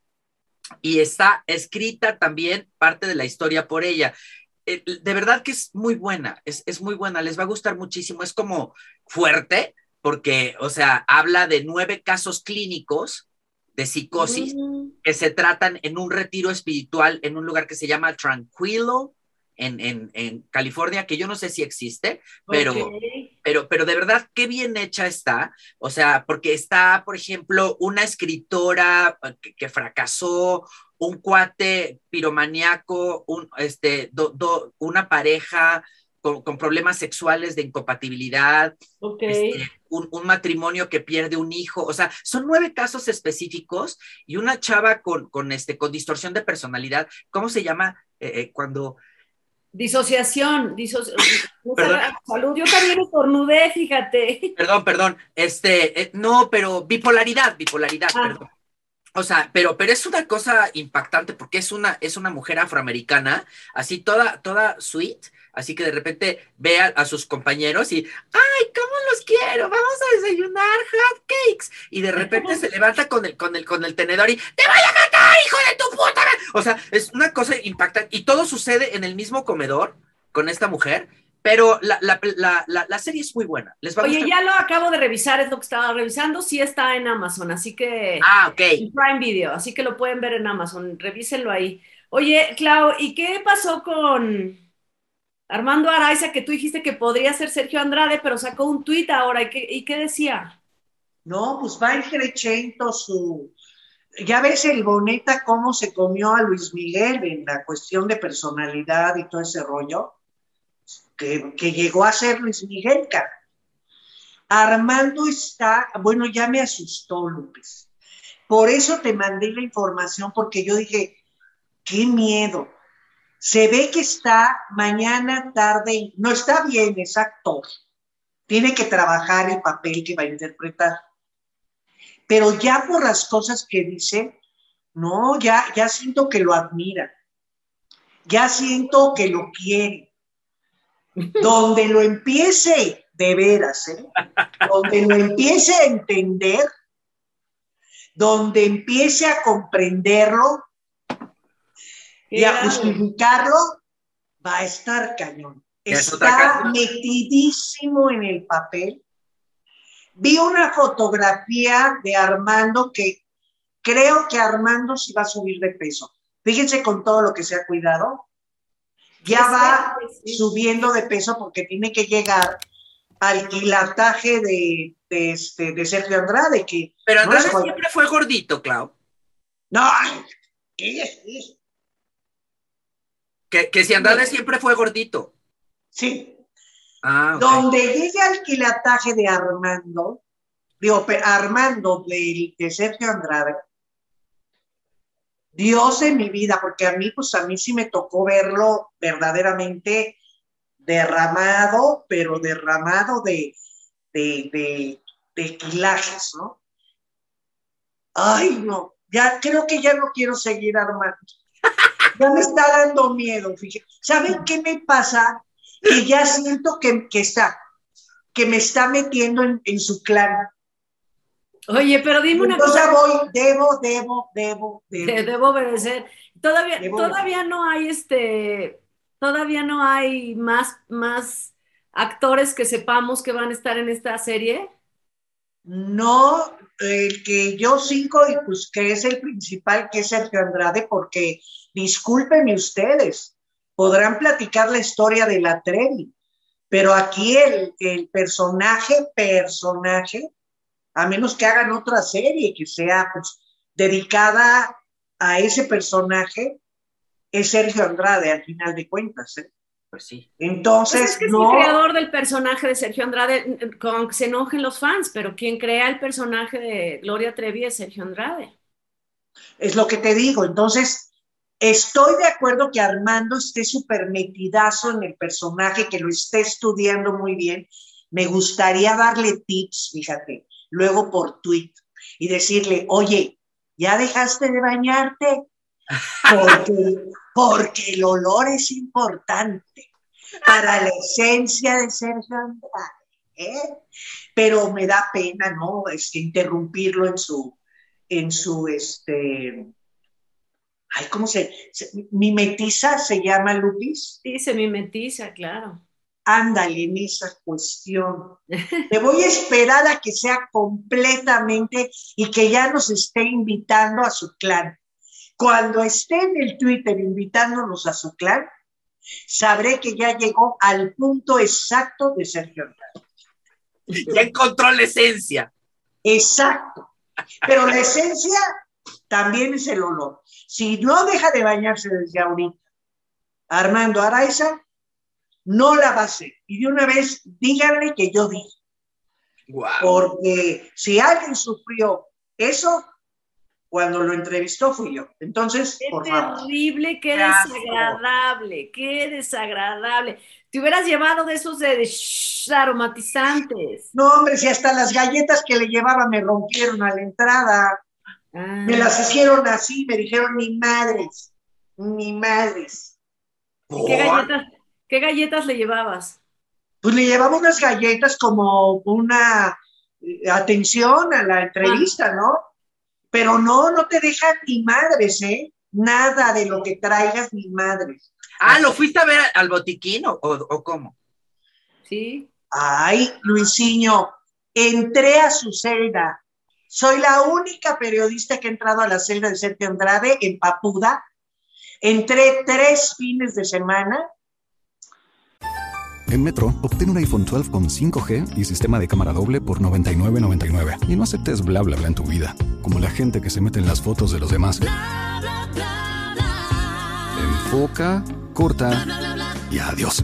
y está escrita también parte de la historia por ella. Eh, De verdad que es muy buena, es, es muy buena, les va a gustar muchísimo, es como fuerte, porque, o sea, habla de nueve casos clínicos de psicosis Mm, que se tratan en un retiro espiritual en un lugar que se llama Tranquilo, en, en, en California, que yo no sé si existe, pero. Pero, pero de verdad, qué bien hecha está. O sea, porque está, por ejemplo, una escritora que, que fracasó un cuate piromaniaco, un, este, una pareja con, problemas sexuales de incompatibilidad, este, un, matrimonio que pierde un hijo, o sea, son nueve casos específicos y una chava con, con, este, con distorsión de personalidad, ¿cómo se llama eh, eh, cuando... Disociación, salud, yo también estornudé, fíjate. Perdón, perdón, este, eh, no, pero bipolaridad, bipolaridad, ah. perdón. O sea, pero, pero es una cosa impactante porque es una, es una mujer afroamericana, así toda, toda sweet, así que de repente ve a, sus compañeros y, ¡ay, cómo los quiero! Vamos a desayunar hot cakes. Y de repente se levanta con el, con el, con el tenedor y, ¡te voy a matar, hijo de tu puta! O sea, es una cosa impactante. Y todo sucede en el mismo comedor con esta mujer pero la, la, la, la, serie es muy buena. ¿Les va Oye, ya lo acabo de revisar, es lo que estaba revisando. Sí está en Amazon, así que. Ah, ok. Prime Video, así que lo pueden ver en Amazon. Revísenlo ahí. Oye, Clau, ¿y qué pasó con Armando Araiza, que tú dijiste que podría ser Sergio Andrade, pero sacó un tuit ahora? ¿Y qué, y qué decía? No, pues va increchento su. Ya ves el Boneta cómo se comió a Luis Miguel en la cuestión de personalidad y todo ese rollo que, llegó a ser Luis Miguel, cara. Armando está, bueno, ya me asustó, López. Por eso te mandé la información, porque yo dije, qué miedo. Se ve que está mañana, tarde, no está bien, es actor. Tiene que trabajar el papel que va a interpretar. Pero ya por las cosas que dice, no, ya, ya siento que lo admira. Ya siento que lo quiere donde lo empiece de veras, ¿eh? donde lo empiece a entender, donde empiece a comprenderlo y a justificarlo, va a estar cañón. Está metidísimo en el papel. Vi una fotografía de Armando que creo que Armando sí va a subir de peso. Fíjense con todo lo que se ha cuidado ya va subiendo de peso porque tiene que llegar al quilataje de, este, de Sergio Andrade. Que Pero Andrade siempre fue gordito, Clau. No, Que, que si Andrade siempre fue gordito. Sí. Ah, Donde llegue al quilataje de Armando, digo, Armando de, de Sergio Andrade, Dios en mi vida, porque a mí, pues a mí sí me tocó verlo verdaderamente derramado, pero derramado de, de, de, quilajes, ¿no? Ay, no, ya creo que ya no quiero seguir armando. Ya me está dando miedo, fíjate. ¿Saben qué me pasa? Que ya siento que, está, que me está metiendo en, en su clan. Oye, pero dime una cosa. voy, debo, debo, debo, debo. debo obedecer. Todavía, todavía no hay este, todavía no hay más, más actores que sepamos que van a estar en esta serie. No, el que yo sigo y pues que es el principal, que es Sergio Andrade, porque discúlpenme ustedes, podrán platicar la historia de la Trevi, pero aquí el, el personaje, personaje, a menos que hagan otra serie que sea pues, dedicada a ese personaje, es Sergio Andrade, al final de cuentas. ¿eh? Pues sí. Entonces, pues es que el creador del personaje de Sergio Andrade, con que se enojen los fans, pero quien crea el personaje de Gloria Trevi es Sergio Andrade. Es lo que te digo. Entonces, estoy de acuerdo que Armando esté súper metidazo en el personaje, que lo esté estudiando muy bien. Me gustaría darle tips, fíjate luego por tweet y decirle, oye, ¿ya dejaste de bañarte? Porque, porque el olor es importante para la esencia de Sergio Andrade. ¿eh? Pero me da pena, ¿no? Este, interrumpirlo en su, en su, este, ay, ¿cómo se, se mimetiza se llama Lupis? Sí, se mimetiza, claro ándale en esa cuestión. Te voy a esperar a que sea completamente y que ya nos esté invitando a su clan. Cuando esté en el Twitter invitándonos a su clan, sabré que ya llegó al punto exacto de Sergio Ya encontró la esencia. Exacto. Pero la esencia también es el olor. Si no deja de bañarse desde ahorita, Armando Araiza, no la va a hacer. Y de una vez, díganle que yo dije. Porque si alguien sufrió eso, cuando lo entrevistó fui yo. Entonces, qué terrible, qué desagradable, qué desagradable. Te hubieras llevado de esos de, aromatizantes. No, hombre, si hasta las galletas que le llevaba me rompieron a la entrada. Me las hicieron así, me dijeron ni madres, ni madres. ¿Qué galletas, ¿Qué galletas le llevabas? Pues le llevaba unas galletas como una eh, atención a la entrevista, ¿no? Pero no, no te dejan ni madres, ¿eh? Nada de lo que traigas ni madres. Ah, ¿lo fuiste a ver al botiquín o, o cómo? Sí. Ay, Luisinho, entré a su celda. Soy la única periodista que ha entrado a la celda de Sergio Andrade en Papuda. Entré tres fines de semana en Metro, obtén un iPhone 12 con 5G y sistema de cámara doble por $99.99. Y no aceptes bla bla bla en tu vida, como la gente que se mete en las fotos de los demás. Enfoca, corta y adiós.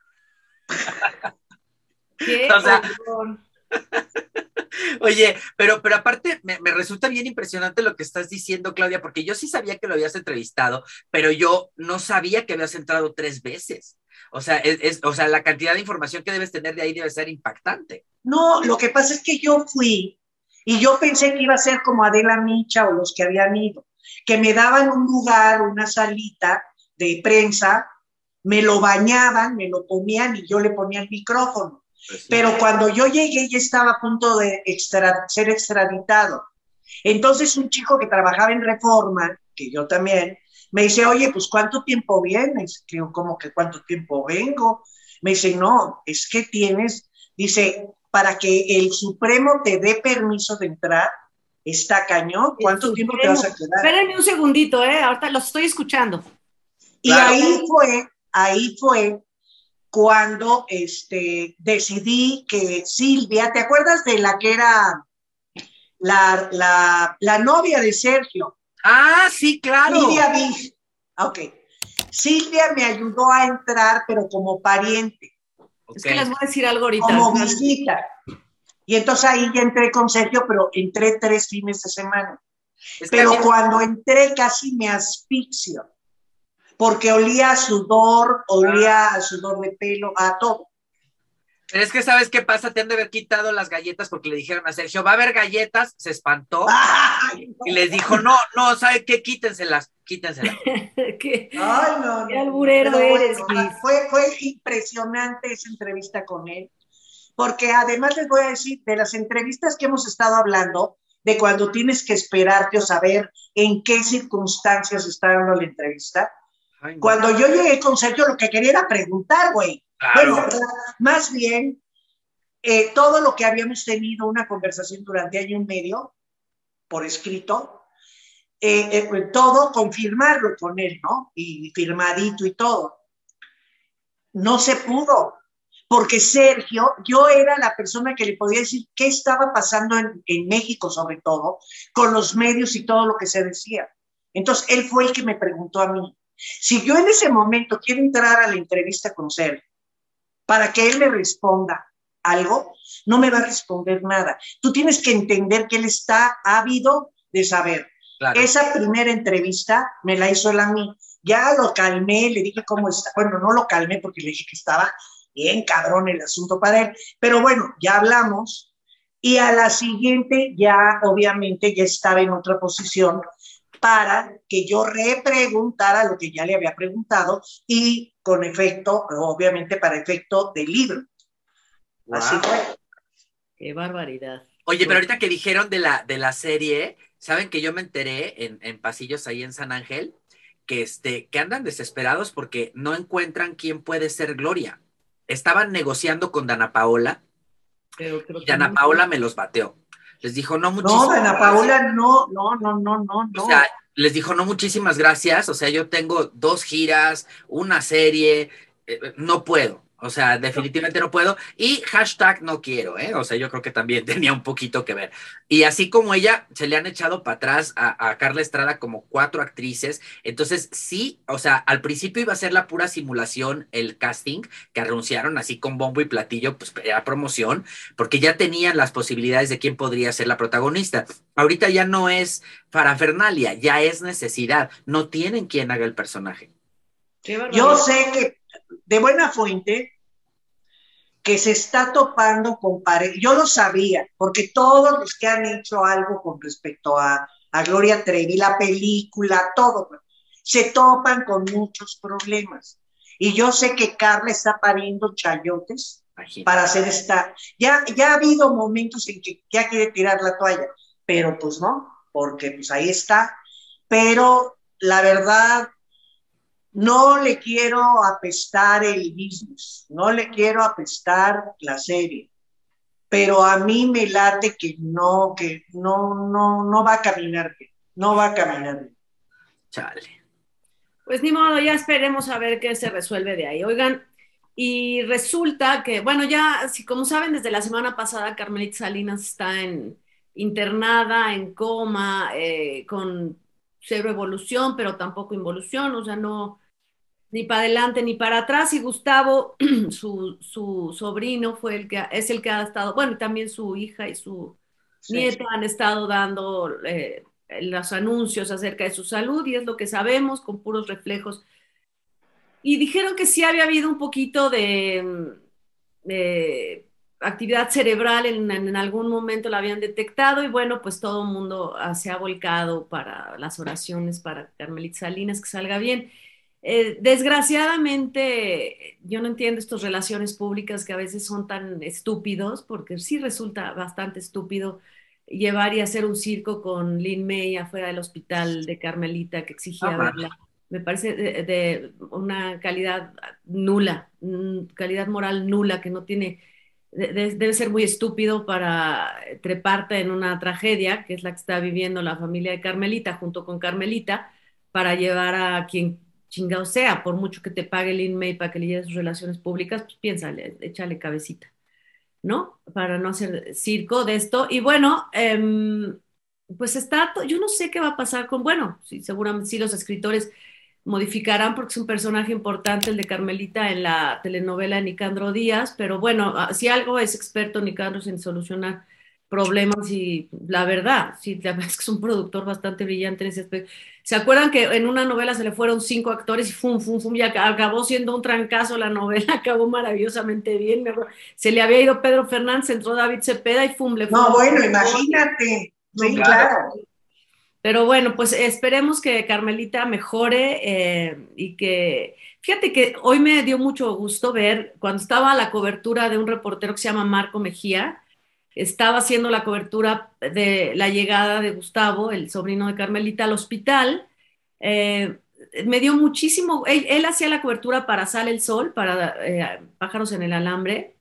¿Qué? O sea, Oye, pero, pero aparte me, me, resulta bien impresionante lo que estás diciendo, Claudia, porque yo sí sabía que lo habías entrevistado, pero yo no sabía que habías entrado tres veces. O sea, es, es, o sea, la cantidad de información que debes tener de ahí debe ser impactante. No, lo que pasa es que yo fui y yo pensé que iba a ser como Adela Micha o los que habían ido, que me daban un lugar, una salita de prensa, me lo bañaban, me lo ponían y yo le ponía el micrófono. Pues sí. Pero cuando yo llegué ya estaba a punto de extra, ser extraditado. Entonces un chico que trabajaba en Reforma, que yo también, me dice, oye, pues ¿cuánto tiempo vienes? Creo, como que ¿cuánto tiempo vengo? Me dice, no, es que tienes, dice, para que el Supremo te dé permiso de entrar, está cañón. ¿Cuánto el tiempo Supremo. te vas a quedar? Espérenme un segundito, ¿eh? Ahorita los estoy escuchando. Y claro. ahí fue, ahí fue cuando este, decidí que Silvia, ¿te acuerdas de la que era la, la, la novia de Sergio? Ah, sí, claro. Silvia Big. Ok. Silvia me ayudó a entrar, pero como pariente. Okay. Es que les voy a decir algo ahorita. Como visita. Y entonces ahí ya entré con Sergio, pero entré tres fines de semana. Es pero cuando entré casi me asfixio, porque olía a sudor, olía a sudor de pelo, a todo. Pero es que, ¿sabes qué pasa? Te han de haber quitado las galletas porque le dijeron a Sergio, va a haber galletas, se espantó Ay, no. y les dijo, no, no, ¿sabe qué? Quítenselas, quítenselas. ¿Qué, Ay, no, qué alburero eres, bueno, fue, fue impresionante esa entrevista con él, porque además les voy a decir, de las entrevistas que hemos estado hablando, de cuando tienes que esperarte o saber en qué circunstancias está dando la entrevista, Ay, cuando yo llegué con Sergio lo que quería era preguntar, güey. Claro. Bueno, más bien, eh, todo lo que habíamos tenido una conversación durante año y medio, por escrito, eh, eh, todo confirmarlo con él, ¿no? Y firmadito y todo. No se pudo, porque Sergio, yo era la persona que le podía decir qué estaba pasando en, en México, sobre todo, con los medios y todo lo que se decía. Entonces, él fue el que me preguntó a mí. Si yo en ese momento quiero entrar a la entrevista con Sergio, para que él me responda algo, no me va a responder nada. Tú tienes que entender que él está ávido de saber. Claro. Esa primera entrevista me la hizo él a mí. Ya lo calmé, le dije cómo está. Bueno, no lo calmé porque le dije que estaba bien cabrón el asunto para él. Pero bueno, ya hablamos. y a la siguiente ya obviamente ya estaba en otra posición para que yo repreguntara lo que ya le había preguntado y con efecto, obviamente para efecto del libro. Así fue. Qué barbaridad. Oye, pero ahorita que dijeron de la, de la serie, ¿saben que yo me enteré en, en pasillos ahí en San Ángel? Que, este, que andan desesperados porque no encuentran quién puede ser Gloria. Estaban negociando con Dana Paola Pero creo y que Dana no. Paola me los bateó. Les dijo, no, No, muchísimas Ana gracias". Paula, no, no, no, no, no, no. O sea, les dijo, no, muchísimas gracias. O sea, yo tengo dos giras, una serie, eh, no puedo. O sea, definitivamente no puedo. Y hashtag no quiero, ¿eh? O sea, yo creo que también tenía un poquito que ver. Y así como ella, se le han echado para atrás a, a Carla Estrada como cuatro actrices. Entonces, sí, o sea, al principio iba a ser la pura simulación, el casting, que anunciaron así con bombo y platillo, pues era promoción, porque ya tenían las posibilidades de quién podría ser la protagonista. Ahorita ya no es parafernalia, ya es necesidad. No tienen quien haga el personaje. Yo sé que de buena fuente que se está topando con parejas. Yo lo sabía, porque todos los que han hecho algo con respecto a, a Gloria Trevi, la película, todo, se topan con muchos problemas. Y yo sé que Carla está pariendo chayotes Imagínate. para hacer esta. Ya, ya ha habido momentos en que ya quiere tirar la toalla, pero pues no, porque pues ahí está. Pero la verdad, no le quiero apestar el business, no le quiero apestar la serie, pero a mí me late que no, que no, no, no va a caminar bien, no va a caminar bien. Chale. Pues ni modo, ya esperemos a ver qué se resuelve de ahí. Oigan, y resulta que, bueno, ya, si como saben, desde la semana pasada Carmelita Salinas está en, internada, en coma, eh, con cero evolución, pero tampoco involución, o sea, no, ni para adelante ni para atrás. Y Gustavo, su, su sobrino, fue el que, es el que ha estado, bueno, también su hija y su Sí. nieto han estado dando eh, los anuncios acerca de su salud y es lo que sabemos con puros reflejos. Y dijeron que sí había habido un poquito de, de actividad cerebral, en, en, algún momento la habían detectado y bueno, pues todo el mundo ah, se ha volcado para las oraciones para Carmelita Salinas, que salga bien. Eh, desgraciadamente, yo no entiendo estas relaciones públicas que a veces son tan estúpidos, porque sí resulta bastante estúpido llevar y hacer un circo con Lin May afuera del hospital de Carmelita que exigía Ajá. verla. Me parece de, de una calidad nula, mm, calidad moral nula que no tiene, de- de- debe ser muy estúpido para treparte en una tragedia, que es la que está viviendo la familia de Carmelita junto con Carmelita, para llevar a quien chingado sea, por mucho que te pague Lin May para que le lleve sus relaciones públicas, pues piénsale, échale cabecita, ¿no? Para no hacer circo de esto. Y bueno, em, pues está, yo no sé qué va a pasar con, bueno, sí, seguramente sí los escritores modificarán porque es un personaje importante el de Carmelita en la telenovela de Nicandro Díaz, pero bueno, ah, si algo es experto Nicandro en solucionar problemas y la verdad, sí, la verdad es que es un productor bastante brillante en ese aspecto. ¿Se acuerdan que en una novela se le fueron cinco actores y fum, fum, fum, y ac- acabó siendo un trancazo la novela, acabó maravillosamente bien? Se le había ido Pedro Fernández, entró David Cepeda y fum, le fue No, bueno, imagínate. Sí, claro. Pero bueno, pues esperemos que Carmelita mejore eh, y que, fíjate que hoy me dio mucho gusto ver cuando estaba la cobertura de un reportero que se llama Marco Mejía, estaba haciendo la cobertura de la llegada de Gustavo, el sobrino de Carmelita, al hospital. eh, me dio muchísimo, él, él hacía la cobertura para Sale el Sol, para eh, Pájaros en el Alambre.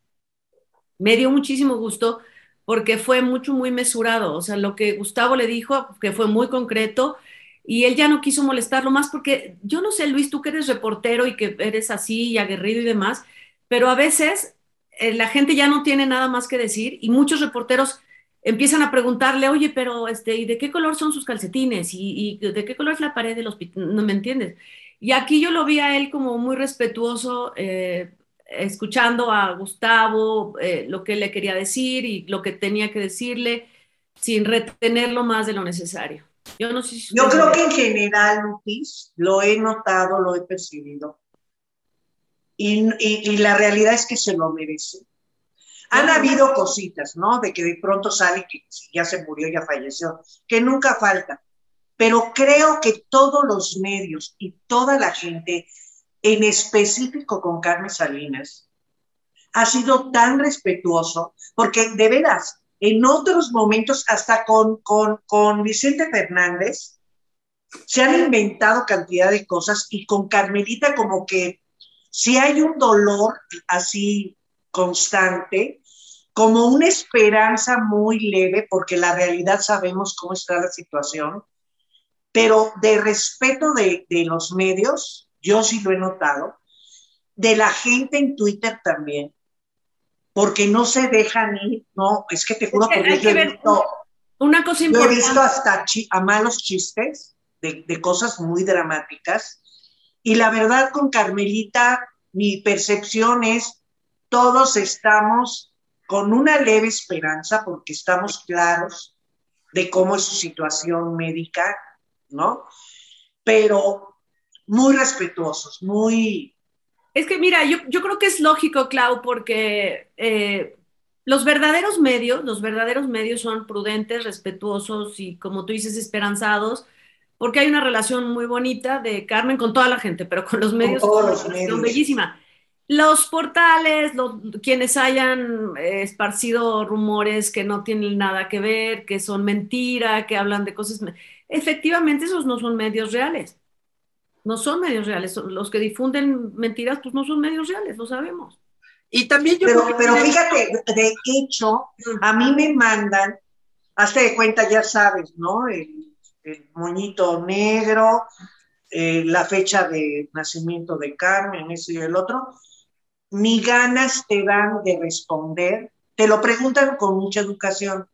Me dio muchísimo gusto porque fue mucho, muy mesurado. O sea, lo que Gustavo le dijo, que fue muy concreto, y él ya no quiso molestarlo más porque yo no sé, Luis, tú que eres reportero y que eres así y aguerrido y demás, pero a veces eh, la gente ya no tiene nada más que decir y muchos reporteros empiezan a preguntarle, oye, pero este, ¿y de qué color son sus calcetines? ¿Y, y de qué color es la pared del hospital? No me entiendes. Y aquí yo lo vi a él como muy respetuoso, eh, escuchando a Gustavo eh, lo que le quería decir y lo que tenía que decirle, sin retenerlo más de lo necesario. Yo no sé si Yo creo que en general, Lupis, lo he notado, lo he percibido. Y, y- y la realidad es que se lo merece. Han habido cositas, ¿no? De que de pronto sale que ya se murió, ya falleció, que nunca falta. Pero creo que todos los medios y toda la gente, en específico con Carmen Salinas, ha sido tan respetuoso, porque de veras, en otros momentos, hasta con, con, con Vicente Fernández, se han inventado cantidad de cosas y con Carmelita como que si hay un dolor así constante, como una esperanza muy leve, porque la realidad sabemos cómo está la situación, pero de respeto de, de los medios, yo sí lo he notado, de la gente en Twitter también, porque no se dejan ir, no, es que te juro que yo he visto, una cosa yo he visto hasta a malos chistes de, de, cosas muy dramáticas, y la verdad con Carmelita, mi percepción es, todos estamos con una leve esperanza, porque estamos claros de cómo es su situación médica, ¿no? Pero muy respetuosos, muy es que mira, yo, yo creo que es lógico, Clau, porque eh, los verdaderos medios, los verdaderos medios son prudentes, respetuosos y, como tú dices, esperanzados, porque hay una relación muy bonita de Carmen con toda la gente, pero con los medios con todos los medios. bellísima. Los portales, los, quienes hayan eh, esparcido rumores que no tienen nada que ver, que son mentira, que hablan de cosas, efectivamente esos no son medios reales no son medios reales. Los que difunden mentiras, pues no son medios reales, lo sabemos. Y también yo pero, que fíjate, de hecho, a mí me mandan, hazte de cuenta, ya sabes, ¿no? El, el moñito negro, eh, la fecha de nacimiento de Carmen, eso y el otro, ni ganas te dan de responder, te lo preguntan con mucha educación.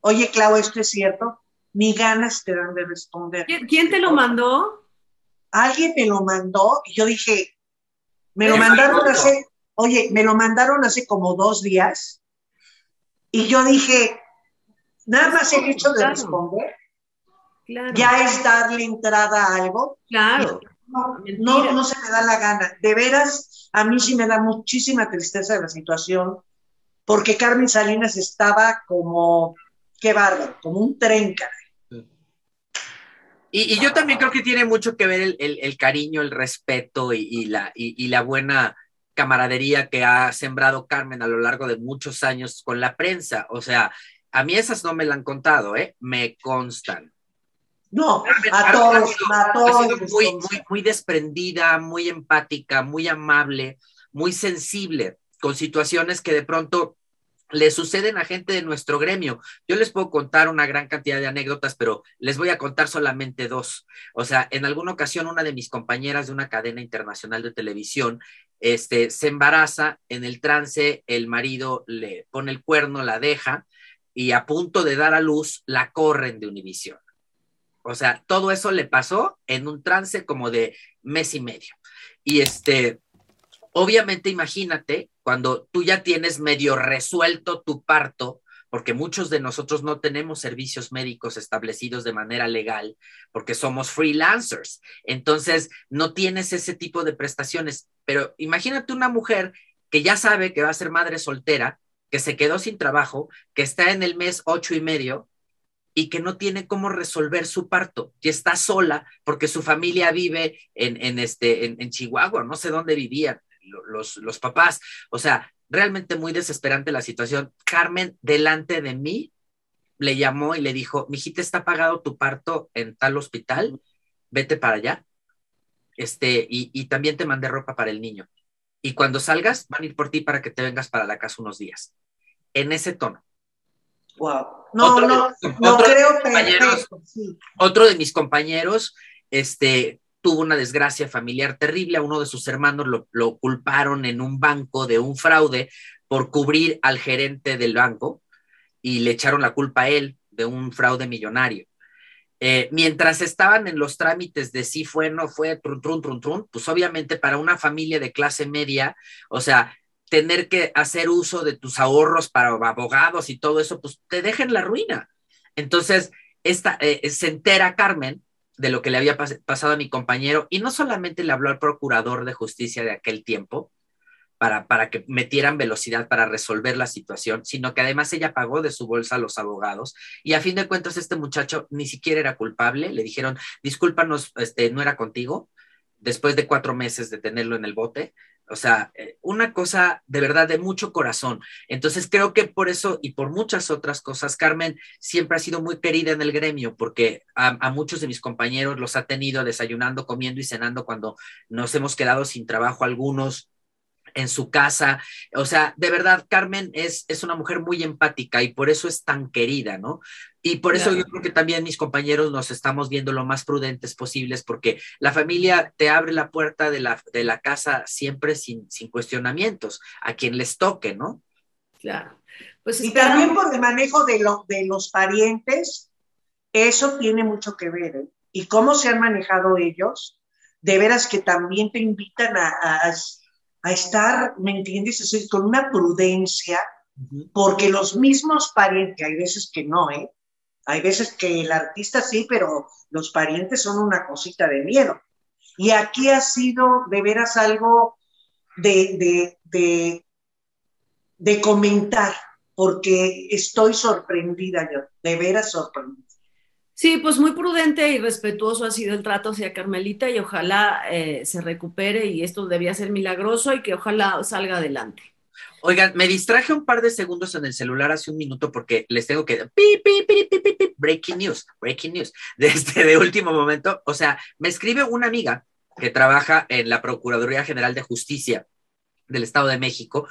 Oye, Clau, ¿esto es cierto? Ni ganas te dan de responder. ¿Quién, te lo mandó? Alguien me lo mandó y yo dije, me lo mandaron hace, oye, me lo mandaron hace como dos días y yo dije, nada más el hecho de responder Claro. ya es darle entrada a algo. Claro. No, no, no se me da la gana. De veras, a mí sí me da muchísima tristeza de la situación porque Carmen Salinas estaba como, qué bárbaro, como un tren, caray. Y, y yo también creo que tiene mucho que ver el, el- el cariño, el respeto y, y la, y, y la buena camaradería que ha sembrado Carmen a lo largo de muchos años con la prensa. O sea, a mí esas no me la han contado, ¿eh? Me constan. No, a todos, a todos. muy desprendida, muy empática, muy amable, muy sensible con situaciones que de pronto le suceden a gente de nuestro gremio. Yo les puedo contar una gran cantidad de anécdotas, pero les voy a contar solamente dos. O sea, en alguna ocasión una de mis compañeras de una cadena internacional de televisión este, se embaraza, en el trance el marido le pone el cuerno, la deja y a punto de dar a luz la corren de Univisión. O sea, todo eso le pasó en un trance como de mes y medio. Y este, obviamente imagínate cuando tú ya tienes medio resuelto tu parto, porque muchos de nosotros no tenemos servicios médicos establecidos de manera legal, porque somos freelancers. Entonces, no tienes ese tipo de prestaciones. Pero imagínate una mujer que ya sabe que va a ser madre soltera, que se quedó sin trabajo, que está en el mes ocho y medio y que no tiene cómo resolver su parto, que está sola porque su familia vive en, en este, en, en Chihuahua, no sé dónde vivían lo- los, los papás. O sea, realmente muy desesperante la situación. Carmen, delante de mí, le llamó y le dijo, mijita, está pagado tu parto en tal hospital, vete para allá. Este, y, y también te mandé ropa para el niño. Y cuando salgas, van a ir por ti para que te vengas para la casa unos días. En ese tono. Wow. No, Otro- no, no otro creo compañeros-. Sí. Otro de mis compañeros, este, tuvo una desgracia familiar terrible. A uno de sus hermanos lo, lo culparon en un banco de un fraude por cubrir al gerente del banco y le echaron la culpa a él de un fraude millonario. Eh, mientras estaban en los trámites de si fue, no fue, trun, trun, trun, trun, pues obviamente para una familia de clase media, o sea, tener que hacer uso de tus ahorros para abogados y todo eso, pues te deja en la ruina. Entonces, esta, eh, se entera Carmen de lo que le había pas pasado a mi compañero y no solamente le habló al procurador de justicia de aquel tiempo, para, para que metieran velocidad para resolver la situación, sino que además ella pagó de su bolsa a los abogados y a fin de cuentas este muchacho ni siquiera era culpable, le dijeron, discúlpanos, este, no era contigo, después de cuatro meses de tenerlo en el bote, o sea, eh, una cosa de verdad de mucho corazón. Entonces creo que por eso y por muchas otras cosas, Carmen siempre ha sido muy querida en el gremio, porque a, muchos de mis compañeros los ha tenido desayunando, comiendo y cenando cuando nos hemos quedado sin trabajo algunos en su casa. O sea, de verdad, Carmen es, es una mujer muy empática y por eso es tan querida, ¿no? Y por eso yo creo que también mis compañeros nos estamos viendo lo más prudentes posibles, porque la familia te abre la puerta de la, de la casa siempre sin, sin cuestionamientos, a quien les toque, ¿no? Claro. Pues y también por el manejo de, lo, de los parientes, eso tiene mucho que ver. ¿eh? Y cómo se han manejado ellos, de veras que también te invitan a a estar, ¿me entiendes? con una prudencia, porque los mismos parientes, hay veces que no, ¿eh? Hay veces que el artista sí, pero los parientes son una cosita de miedo. Y aquí ha sido de veras algo de, de, de, de comentar, porque estoy sorprendida yo, de veras sorprendida. Sí, pues muy prudente y respetuoso ha sido el trato hacia Carmelita y ojalá eh, se recupere y esto debía ser milagroso y que ojalá salga adelante. Oigan, me distraje un par de segundos en el celular hace un minuto porque les tengo que breaking news, breaking news, de este de último momento. O sea, me escribe una amiga que trabaja en la Procuraduría General de Justicia del Estado de México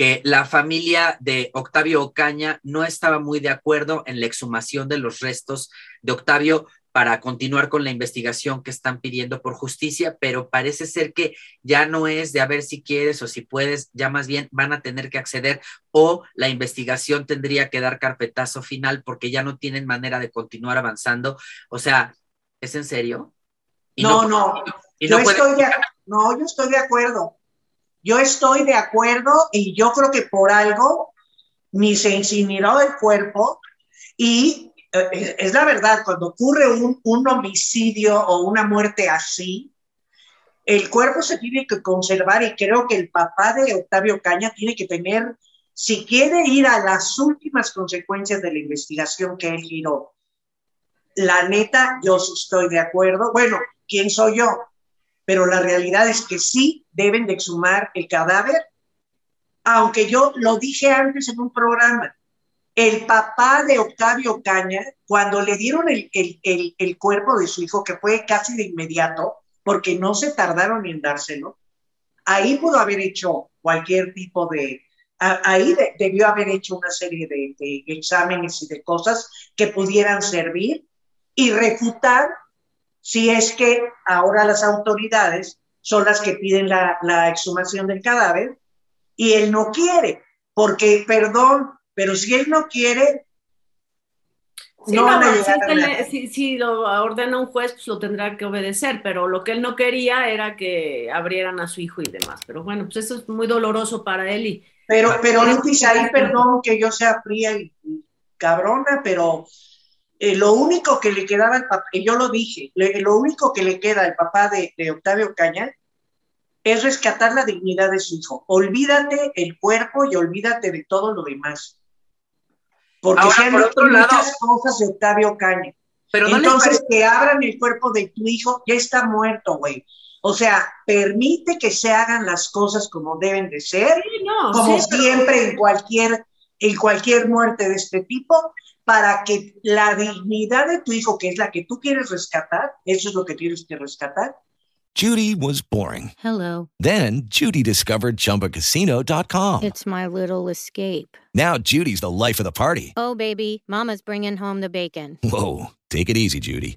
que la familia de Octavio Ocaña no estaba muy de acuerdo en la exhumación de los restos de Octavio para continuar con la investigación que están pidiendo por justicia, pero parece ser que ya no es de a ver si quieres o si puedes, ya más bien van a tener que acceder o la investigación tendría que dar carpetazo final porque ya no tienen manera de continuar avanzando. O sea, ¿es en serio? no, no, yo estoy no, yo estoy de acuerdo. Yo estoy de acuerdo y yo creo que por algo ni se incineró el cuerpo y eh, es, la verdad, cuando ocurre un, un, homicidio o una muerte así, el cuerpo se tiene que conservar y creo que el papá de Octavio Caña tiene que tener, si quiere ir a las últimas consecuencias de la investigación que él giró, la neta, yo estoy de acuerdo. Bueno, ¿quién soy yo? Pero la realidad es que sí deben de exhumar el cadáver, aunque yo lo dije antes en un programa. El papá de Octavio Caña, cuando le dieron el, el, cuerpo de su hijo, que fue casi de inmediato, porque no se tardaron en dárselo, ahí pudo haber hecho cualquier tipo de, ahí debió haber hecho una serie de, de, exámenes y de cosas que pudieran servir y refutar si es que ahora las autoridades son las que piden la, exhumación del cadáver y él no quiere, porque, perdón, pero si él no quiere, no, si, lo ordena un juez, pues lo tendrá que obedecer, pero lo que él no quería era que abrieran a su hijo y demás. Pero bueno, pues eso es muy doloroso para él. Y, pero, pero, ahí, perdón que yo sea fría y cabrona, pero eh, lo único que le quedaba al papá, y yo lo dije, lo único que le queda al papá de, Octavio Caña es rescatar la dignidad de su hijo. Olvídate el cuerpo y olvídate de todo lo demás. Porque Ahora, se han muchas cosas de Octavio Caña. Pero Entonces, que abran el cuerpo de tu hijo, ya está muerto, güey. O sea, permite que se hagan las cosas como deben de ser, como siempre en cualquier en cualquier muerte de este tipo, para que la dignidad de tu hijo, que es la que tú quieres rescatar, eso es lo que tienes que rescatar. Judy was boring. Hello. Then Judy discovered chumbacasino.com. It's my little escape. Now Judy's the life of the party. Oh, baby, Mama's bringing home the bacon. Whoa. Take it easy, Judy.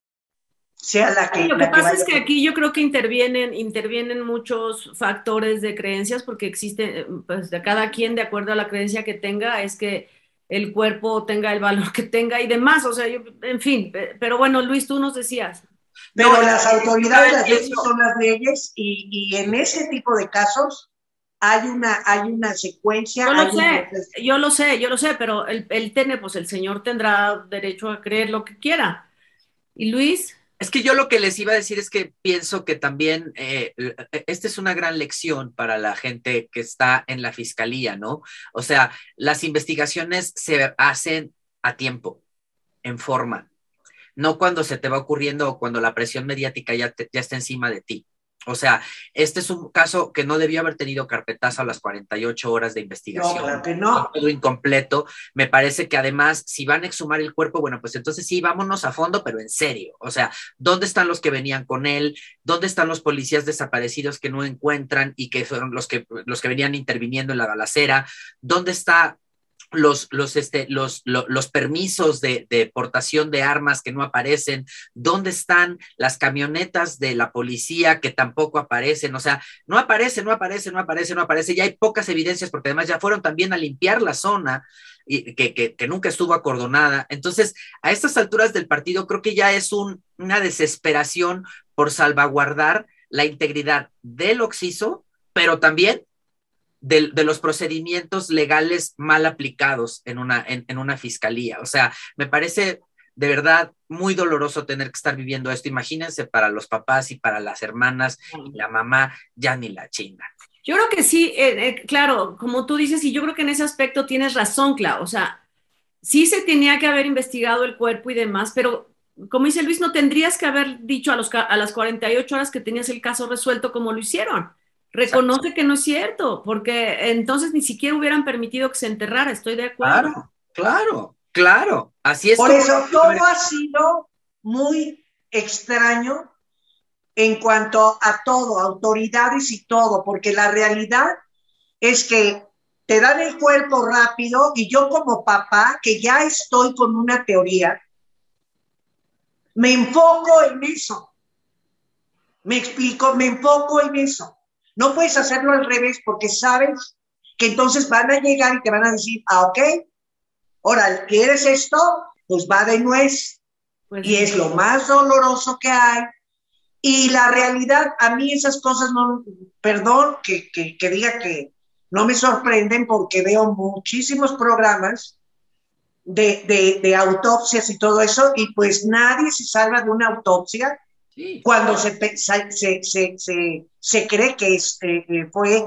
Sea la que, Lo que la pasa es que aquí yo creo que intervienen, intervienen muchos factores de creencias porque existe, pues de cada quien de acuerdo a la creencia que tenga, es que el cuerpo tenga el valor que tenga y demás, o sea, yo, en fin, pe- pero bueno, Luis, tú nos decías. Pero No, las es- autoridades, las eso- leyes son las leyes y, y en ese tipo de casos hay una, hay una secuencia. Yo lo sé, yo lo sé, yo lo sé, pero el, el tiene, pues el señor tendrá derecho a creer lo que quiera. Y Luis, Es que yo lo que les iba a decir es que pienso que también eh, esta es una gran lección para la gente que está en la fiscalía, ¿no? O sea, las investigaciones se hacen a tiempo, en forma, no cuando se te va ocurriendo o cuando la presión mediática ya, te- ya está encima de ti. O sea, este es un caso que no debió haber tenido carpetazo a las 48 horas de investigación. No, claro que no. Todo incompleto. Me parece que además, si van a exhumar el cuerpo, bueno, pues entonces sí, vámonos a fondo, pero en serio. O sea, ¿dónde están los que venían con él? ¿Dónde están los policías desaparecidos que no encuentran y que fueron los que, los que venían interviniendo en la balacera? ¿Dónde está los, los, este, los, lo- los permisos de, de portación de armas que no aparecen, dónde están las camionetas de la policía que tampoco aparecen, o sea, no aparece, no aparece, no aparece, no aparece, ya hay pocas evidencias porque además ya fueron también a limpiar la zona y que, que, que nunca estuvo acordonada. Entonces, a estas alturas del partido creo que ya es un, una desesperación por salvaguardar la integridad del Oxiso, pero también de, de los procedimientos legales mal aplicados en una, en, en una fiscalía. O sea, me parece de verdad muy doloroso tener que estar viviendo esto. Imagínense para los papás y para las hermanas y la mamá, ya ni la china. Yo creo que sí, eh, eh, claro, como tú dices, y yo creo que en ese aspecto tienes razón, Clau. O sea, sí se tenía que haber investigado el cuerpo y demás, pero como dice Luis, no tendrías que haber dicho a, los, a las 48 horas que tenías el caso resuelto como lo hicieron. Reconoce que no es cierto, porque entonces ni siquiera hubieran permitido que se enterrara, estoy de acuerdo. Claro, claro, claro. Así es. Por eso todo ha sido muy extraño en cuanto a todo, autoridades y todo, porque la realidad es que te dan el cuerpo rápido y yo como papá, que ya estoy con una teoría, me enfoco en eso. Me explico, me enfoco en eso. No puedes hacerlo al revés porque sabes que entonces van a llegar y te van a decir, ah, ok, ahora, ¿quieres esto? Pues va de nuez. Pues y es lo más doloroso que hay. Y la realidad, a mí esas cosas no, perdón que, que, que diga que no me sorprenden porque veo muchísimos programas de, de, de autopsias y todo eso, y pues nadie se salva de una autopsia Sí. cuando se, se, se, se- cree que este, eh, fue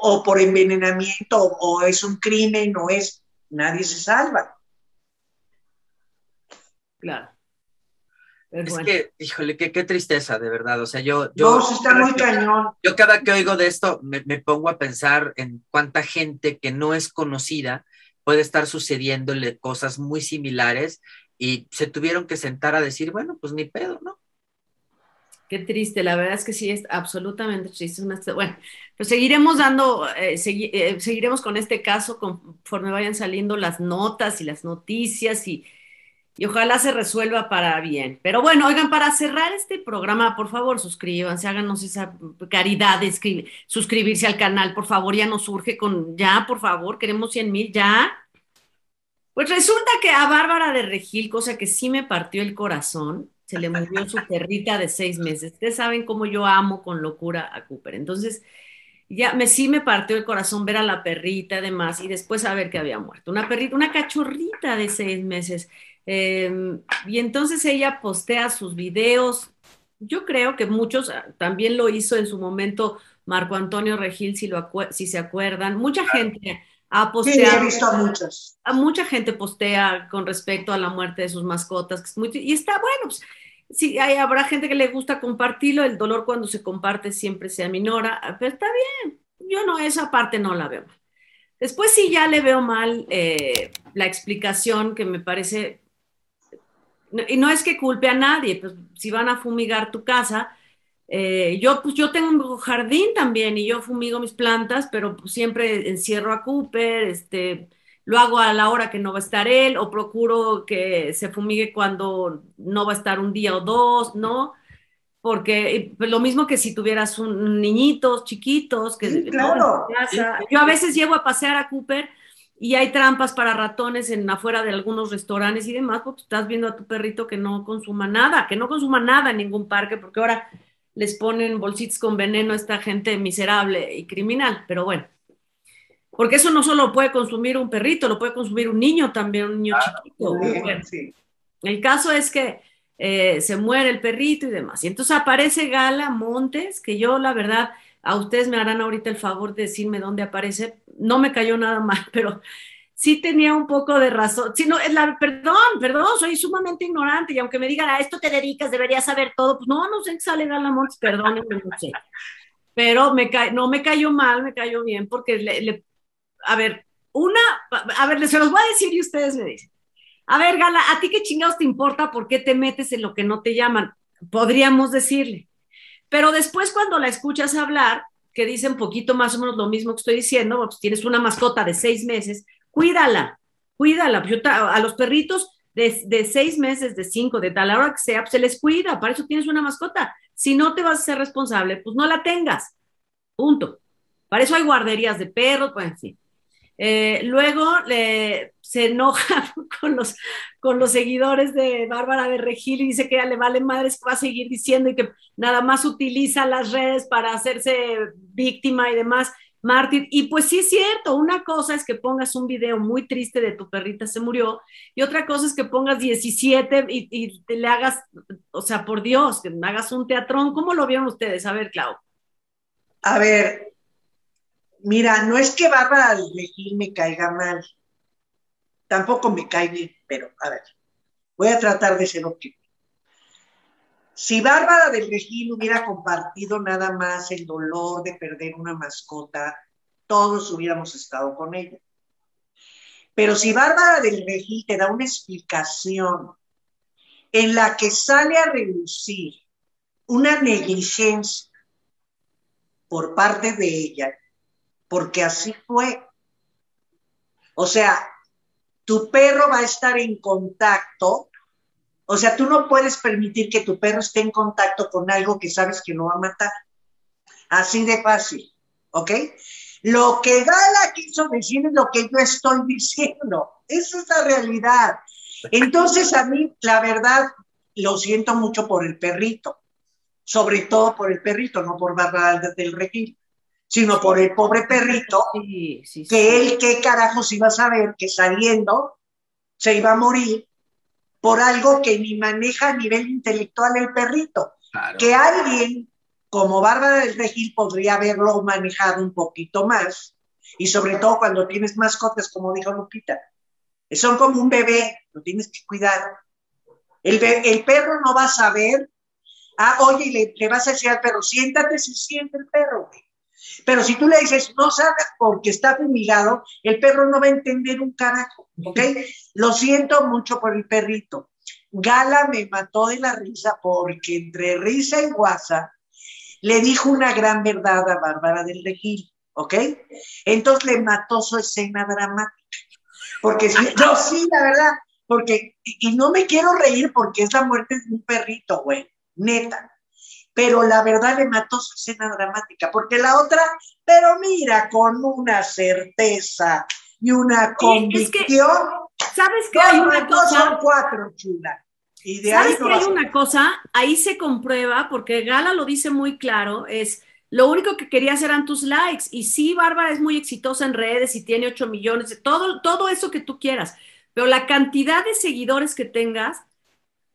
o por envenenamiento o, es un crimen o es, nadie se salva. Claro. Es bueno. que, híjole, qué, qué tristeza, de verdad. O sea, yo, yo, No, está muy cañón. yo cada que oigo de esto me, me pongo a pensar en cuánta gente que no es conocida puede estar sucediéndole cosas muy similares y se tuvieron que sentar a decir, bueno, pues ni pedo, ¿no? Qué triste, la verdad es que sí es absolutamente triste. Bueno, pues seguiremos dando, eh, eh, seguiremos con este caso conforme vayan saliendo las notas y las noticias y, y ojalá se resuelva para bien. Pero bueno, oigan, para cerrar este programa, por favor, suscríbanse, háganos esa caridad de suscribirse al canal, por favor, ya nos surge con, ya, por favor, queremos 100 mil, ya. Pues resulta que a Bárbara de Regil, cosa que sí me partió el corazón, se le murió su perrita de seis meses. Ustedes saben cómo yo amo con locura a Cooper. Entonces, ya me sí me partió el corazón ver a la perrita además y después saber que había muerto. Una perrita, una cachorrita de seis meses. Eh, y entonces ella postea sus videos. Yo creo que muchos ah, también lo hizo en su momento Marco Antonio Regil, si, lo si se acuerdan. Mucha gente ha Sí, posteado he visto a muchos. a mucha gente postea con respecto a la muerte de sus mascotas, que es muy, y está bueno, pues, sí, hay, habrá gente que le gusta compartirlo, el dolor cuando se comparte siempre se aminora, pero está bien, yo no, esa parte no la veo mal. Después sí ya le veo mal eh, la explicación que me parece, no- y no es que culpe a nadie, pues si van a fumigar tu casa, Eh, yo, pues yo tengo un jardín también y yo fumigo mis plantas, pero pues, siempre encierro a Cooper, este, lo hago a la hora que no va a estar él o procuro que se fumigue cuando no va a estar un día o dos, ¿no? Porque pues, lo mismo que si tuvieras un niñitos chiquitos, que Sí, claro. casa. yo a veces llevo a pasear a Cooper y hay trampas para ratones en afuera de algunos restaurantes y demás, porque estás viendo a tu perrito que no consuma nada, que no consuma nada en ningún parque, porque ahora les ponen bolsitas con veneno a esta gente miserable y criminal, pero bueno. Porque eso no solo puede consumir un perrito, lo puede consumir un niño también, un niño chiquito. sí, Bueno, sí. el caso es que eh, se muere el perrito y demás. Y entonces aparece Gala Montes, que yo la verdad, a ustedes me harán ahorita el favor de decirme dónde aparece. No me cayó nada mal, pero sí tenía un poco de razón. Sí, no, la, perdón, perdón, soy sumamente ignorante y aunque me digan a esto te dedicas, deberías saber todo, pues no, no sé qué sale Gala Montes, perdónenme, no sé. Pero me no me cayó mal, me cayó bien, porque le- a ver, una, a ver, se los voy a decir y ustedes me dicen. A ver, Gala, ¿a ti qué chingados te importa por qué te metes en lo que no te llaman? Podríamos decirle. Pero después cuando la escuchas hablar, que dice un poquito más o menos lo mismo que estoy diciendo, pues tienes una mascota de seis meses, cuídala, cuídala. Ta- a los perritos de, seis meses, de cinco, de tal hora que sea, pues se les cuida, para eso tienes una mascota. Si no te vas a ser responsable, pues no la tengas. Punto. Para eso hay guarderías de perros, pues en fin. Eh, luego se enoja con los, con los seguidores de Bárbara de Regil y dice que ya le vale madres que va a seguir diciendo y que nada más utiliza las redes para hacerse víctima y demás, mártir. Y pues sí es cierto, una cosa es que pongas un video muy triste de tu perrita se murió y otra cosa es que pongas 17 y, te le hagas, o sea, por Dios, que hagas un teatrón. ¿Cómo lo vieron ustedes? A ver, Clau. A ver, mira, no es que Bárbara Regil me caiga mal, tampoco me cae bien, pero a ver, voy a tratar de ser objetivo. Si Bárbara del Regil hubiera compartido nada más el dolor de perder una mascota, todos hubiéramos estado con ella. Pero si Bárbara del Regil te da una explicación en la que sale a relucir una negligencia por parte de ella, porque así fue. O sea, tu perro va a estar en contacto, o sea, tú no puedes permitir que tu perro esté en contacto con algo que sabes que lo va a matar. Así de fácil, ¿ok? Lo que Gala quiso decir es lo que yo estoy diciendo. Esa es la realidad. Entonces, a mí, la verdad, lo siento mucho por el perrito, sobre todo por el perrito, no por Bárbara del Regil, sino por el pobre perrito, Sí, sí, sí. que él, qué carajos iba a saber que saliendo se iba a morir por algo que ni maneja a nivel intelectual el perrito. Claro. Que alguien como Bárbara del Regil podría haberlo manejado un poquito más, y sobre todo cuando tienes mascotas, como dijo Lupita. Son como un bebé, lo tienes que cuidar. El, el perro no va a saber, ah, oye, le, le vas a decir al perro, siéntate, se siente el perro, güey. Pero si tú le dices, no salgas porque está fumigado, el perro no va a entender un carajo, ¿ok? Lo siento mucho por el perrito. Gala me mató de la risa porque entre risa y guasa le dijo una gran verdad a Bárbara del Regil, ¿ok? Entonces le mató su escena dramática. Porque sí, no, sí, la verdad, porque, y no me quiero reír porque es la muerte de un perrito, güey, neta. Pero la verdad le mató su escena dramática, porque la otra, pero mira, con una certeza y una Sí, es que, convicción, ¿Sabes que hay una dos son cosa? cuatro, chula. Y de ahí ¿Sabes no que hay una cosa? Ahí se comprueba, porque Gala lo dice muy claro, es lo único que querías eran tus likes. Y sí, Bárbara es muy exitosa en redes y tiene 8 millones, todo, todo eso que tú quieras. Pero la cantidad de seguidores que tengas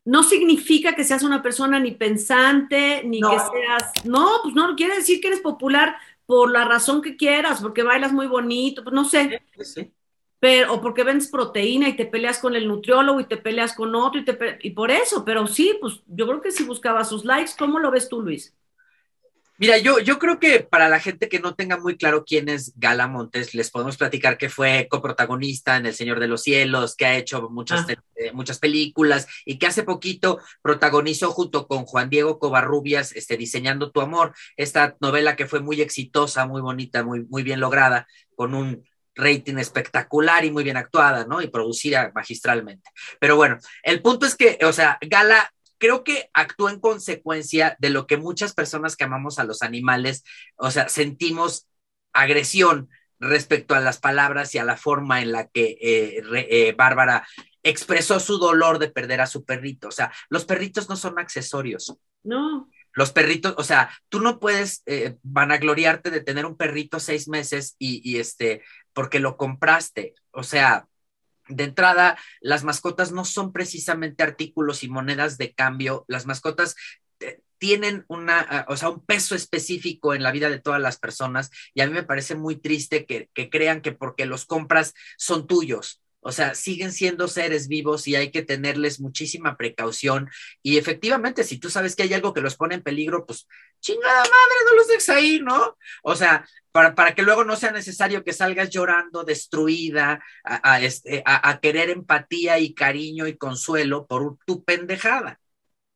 no significa que seas una persona ni pensante, ni No. que seas. No, pues no, quiere decir que eres popular por la razón que quieras, porque bailas muy bonito, pues no sé Sí, sí. pero, o porque vendes proteína y te peleas con el nutriólogo y te peleas con otro y, te y por eso, pero sí, pues yo creo que si buscaba sus likes, ¿cómo lo ves tú, Luis? Mira, yo, yo creo que para la gente que no tenga muy claro quién es Gala Montes, les podemos platicar que fue coprotagonista en El Señor de los Cielos, que ha hecho muchas, Ah. eh, muchas películas y que hace poquito protagonizó junto con Juan Diego Covarrubias, este, Diseñando tu Amor, esta novela que fue muy exitosa, muy bonita, muy, muy bien lograda, con un rating espectacular y muy bien actuada, ¿no? Y producida magistralmente. Pero bueno, el punto es que, o sea, Gala creo que actúa en consecuencia de lo que muchas personas que amamos a los animales, o sea, sentimos agresión respecto a las palabras y a la forma en la que eh, re- eh, Bárbara expresó su dolor de perder a su perrito. O sea, los perritos no son accesorios. No. Los perritos, o sea, tú no puedes eh, vanagloriarte de tener un perrito seis meses y, y este, porque lo compraste. O sea, de entrada, las mascotas no son precisamente artículos y monedas de cambio. Las mascotas eh, tienen una, o sea, un peso específico en la vida de todas las personas y a mí me parece muy triste que, que crean que porque los compras son tuyos. O sea, siguen siendo seres vivos y hay que tenerles muchísima precaución. Y efectivamente, si tú sabes que hay algo que los pone en peligro, pues chingada madre, no los dejes ahí, ¿no? O sea, para, para que luego no sea necesario que salgas llorando, destruida, a, a, este, a, a querer empatía y cariño y consuelo por tu pendejada.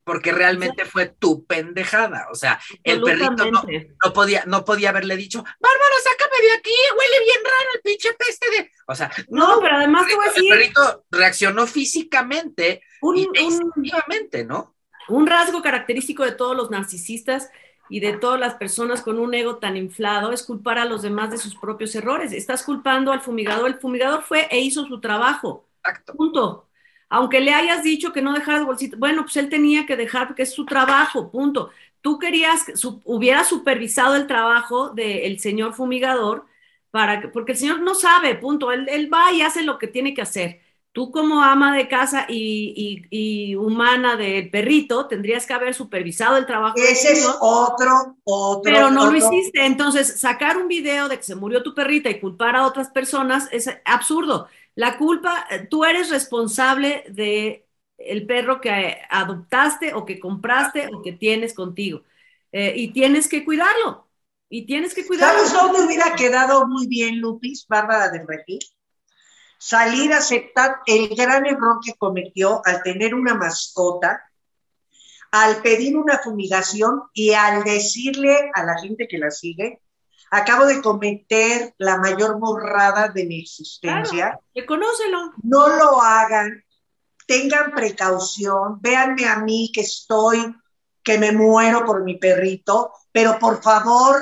Porque realmente fue tu pendejada. O sea, el perrito no, podía, no podía haberle dicho, Bárbara, de aquí, huele bien raro el pinche peste de. O sea, No, pero además te voy a el decir- perrito reaccionó físicamente Un- y un- instintivamente, ¿no? Un rasgo característico de todos los narcisistas y de todas las personas con un ego tan inflado es culpar a los demás de sus propios errores. Estás culpando al fumigador. El fumigador fue e hizo su trabajo. Exacto. Punto. Aunque le hayas dicho que no dejara el bolsito, bueno, pues él tenía que dejar porque es su trabajo, punto. Tú querías que su- hubiera supervisado el trabajo del señor fumigador para que, porque el señor no sabe, punto. Él, él va y hace lo que tiene que hacer. Tú como ama de casa y, y- y humana del perrito tendrías que haber supervisado el trabajo. del Ese es señor. otro, otro. Pero no lo hiciste. Entonces, sacar un video de que se murió tu perrita y culpar a otras personas es absurdo. La culpa, eh, tú eres responsable de el perro que adoptaste o que compraste o que tienes contigo. Eh, y tienes que cuidarlo. Y tienes que cuidarlo. ¿Sabes dónde hubiera quedado muy bien, Lupis, Bárbara del Regil? Salir a aceptar el gran error que cometió al tener una mascota, al pedir una fumigación y al decirle a la gente que la sigue, acabo de cometer la mayor borrada de mi existencia. Reconócelo. No lo hagan, tengan precaución, véanme a mí que estoy, que me muero por mi perrito, pero por favor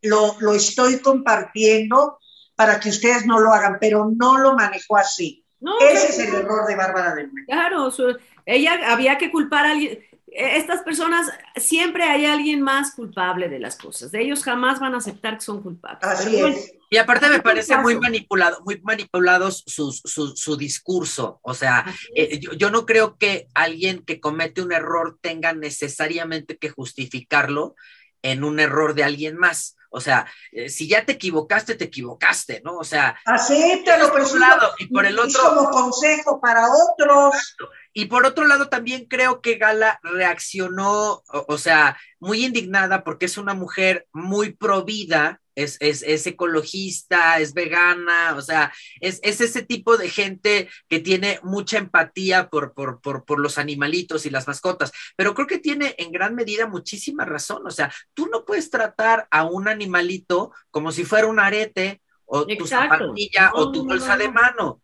lo, lo estoy compartiendo para que ustedes no lo hagan, pero no lo manejó así. No, Ese es el error de Bárbara del Medio. Claro, su- ella había que culpar a alguien. Eh, Estas personas, siempre hay alguien más culpable de las cosas. De ellos jamás van a aceptar que son culpables. Así bueno, es. Y aparte me parece muy manipulado, muy manipulados su, su, su discurso. O sea, eh, yo, yo no creo que alguien que comete un error tenga necesariamente que justificarlo en un error de alguien más. O sea, eh, si ya te equivocaste, te equivocaste, ¿no? O sea, Acéptalo, por un lado, y por el es otro- como consejo para otros. Y por otro lado, también creo que Gala reaccionó, o, o sea, muy indignada porque es una mujer muy pro vida, es, es, es ecologista, es vegana, o sea, es, es ese tipo de gente que tiene mucha empatía por, por, por, por los animalitos y las mascotas, pero creo que tiene en gran medida muchísima razón, o sea, tú no puedes tratar a un animalito como si fuera un arete o tu zapatilla o tu bolsa no, de no. mano.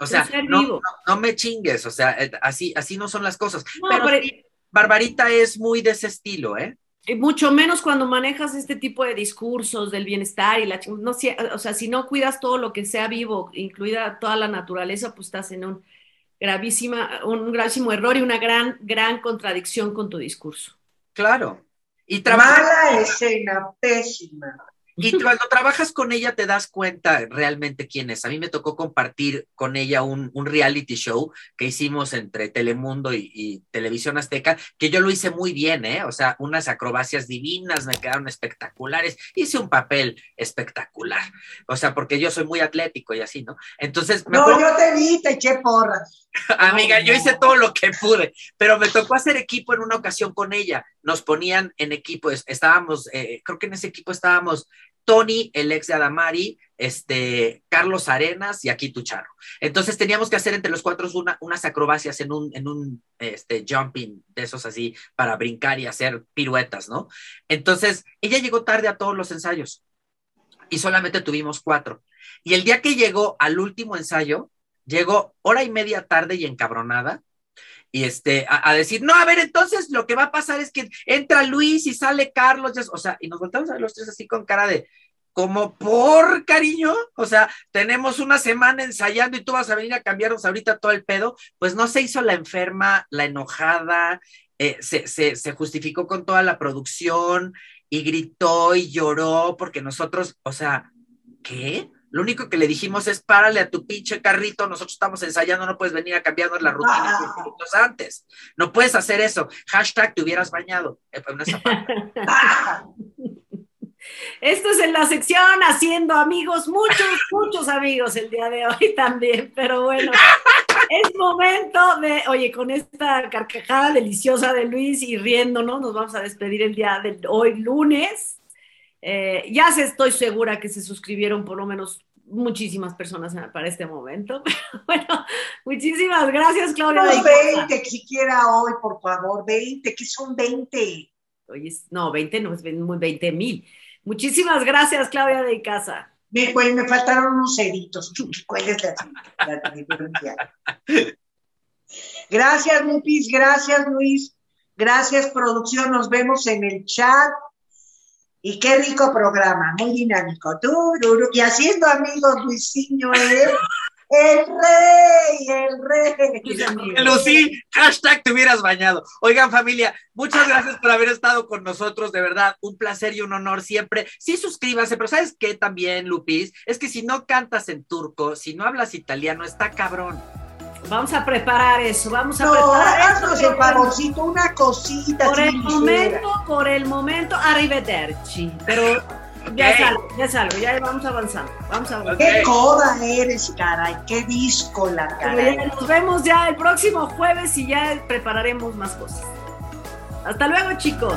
O sea, no, no, no me chingues, o sea, eh, así, así no son las cosas. No, pero pero- sí, Barbarita es muy de ese estilo, ¿eh? y mucho menos cuando manejas este tipo de discursos del bienestar y la no sé, o sea, si no cuidas todo lo que sea vivo, incluida toda la naturaleza, pues estás en un gravísima, un gravísimo error y una gran, gran contradicción con tu discurso. Claro. Y trabaja, Mala escena, pésima. Y cuando trabajas con ella te das cuenta realmente quién es. A mí me tocó compartir con ella un, un reality show que hicimos entre Telemundo y, y, Televisión Azteca, que yo lo hice muy bien, ¿eh? O sea, unas acrobacias divinas, me quedaron espectaculares. Hice un papel espectacular. O sea, porque yo soy muy atlético y así, ¿no? Entonces... Me no, yo te vi, te eché porras. Amiga, yo hice todo lo que pude, pero me tocó hacer equipo en una ocasión con ella. Nos ponían en equipo, estábamos, eh, creo que en ese equipo estábamos Tony, el ex de Adamari, este, Carlos Arenas y aquí Tucharo. Entonces teníamos que hacer entre los cuatro una, unas acrobacias en un, en un este, jumping de esos así para brincar y hacer piruetas, ¿no? Entonces ella llegó tarde a todos los ensayos y solamente tuvimos cuatro. Y el día que llegó al último ensayo, llegó hora y media tarde y encabronada y este, a, decir, no, a ver, entonces lo que va a pasar es que entra Luis y sale Carlos, o sea, y nos voltamos a ver los tres así con cara de, como por cariño, o sea, tenemos una semana ensayando y tú vas a venir a cambiarnos ahorita todo el pedo, pues no se hizo la enferma, la enojada, eh, se, se, se justificó con toda la producción y gritó y lloró porque nosotros, o sea, ¿qué? Lo único que le dijimos es párale a tu pinche carrito, nosotros estamos ensayando, no puedes venir a cambiarnos la rutina ah. minutos antes. No puedes hacer eso. Hashtag te hubieras bañado. Eh, Esto es en la sección haciendo amigos, muchos, muchos amigos el día de hoy también, pero bueno, es momento de, oye, con esta carcajada deliciosa de Luis y riéndonos, nos vamos a despedir el día de hoy, lunes. Eh, ya se estoy segura que se suscribieron por lo menos muchísimas personas para este momento. bueno, muchísimas gracias, Claudia. No, 20, siquiera hoy, por favor, 20, que son 20. Oye, no, 20 no es 20 mil. Muchísimas gracias, Claudia de Casa. Me, pues, me faltaron unos ceritos. ¿Cuál es la, la Gracias, Lupis. Gracias, Luis. Gracias, producción. Nos vemos en el chat. Y qué rico programa, muy dinámico. Y haciendo amigos, Luisinho es el rey, el rey. Lucy, hashtag te hubieras bañado. Oigan, familia, muchas gracias por haber estado con nosotros, de verdad, un placer y un honor siempre. Sí, suscríbanse, pero ¿sabes qué también, Lupis? Es que si no cantas en turco, si no hablas italiano, está cabrón. Vamos a preparar eso, vamos a no, preparar haznos el favorcito, una cosita. Por el momento, por el momento, arrivederci. Pero ya okay. salgo, ya salgo, ya vamos avanzando. Vamos avanzando. Qué coda eres, caray, qué disco la caray. Nos vemos ya el próximo jueves y ya prepararemos más cosas. Hasta luego, chicos.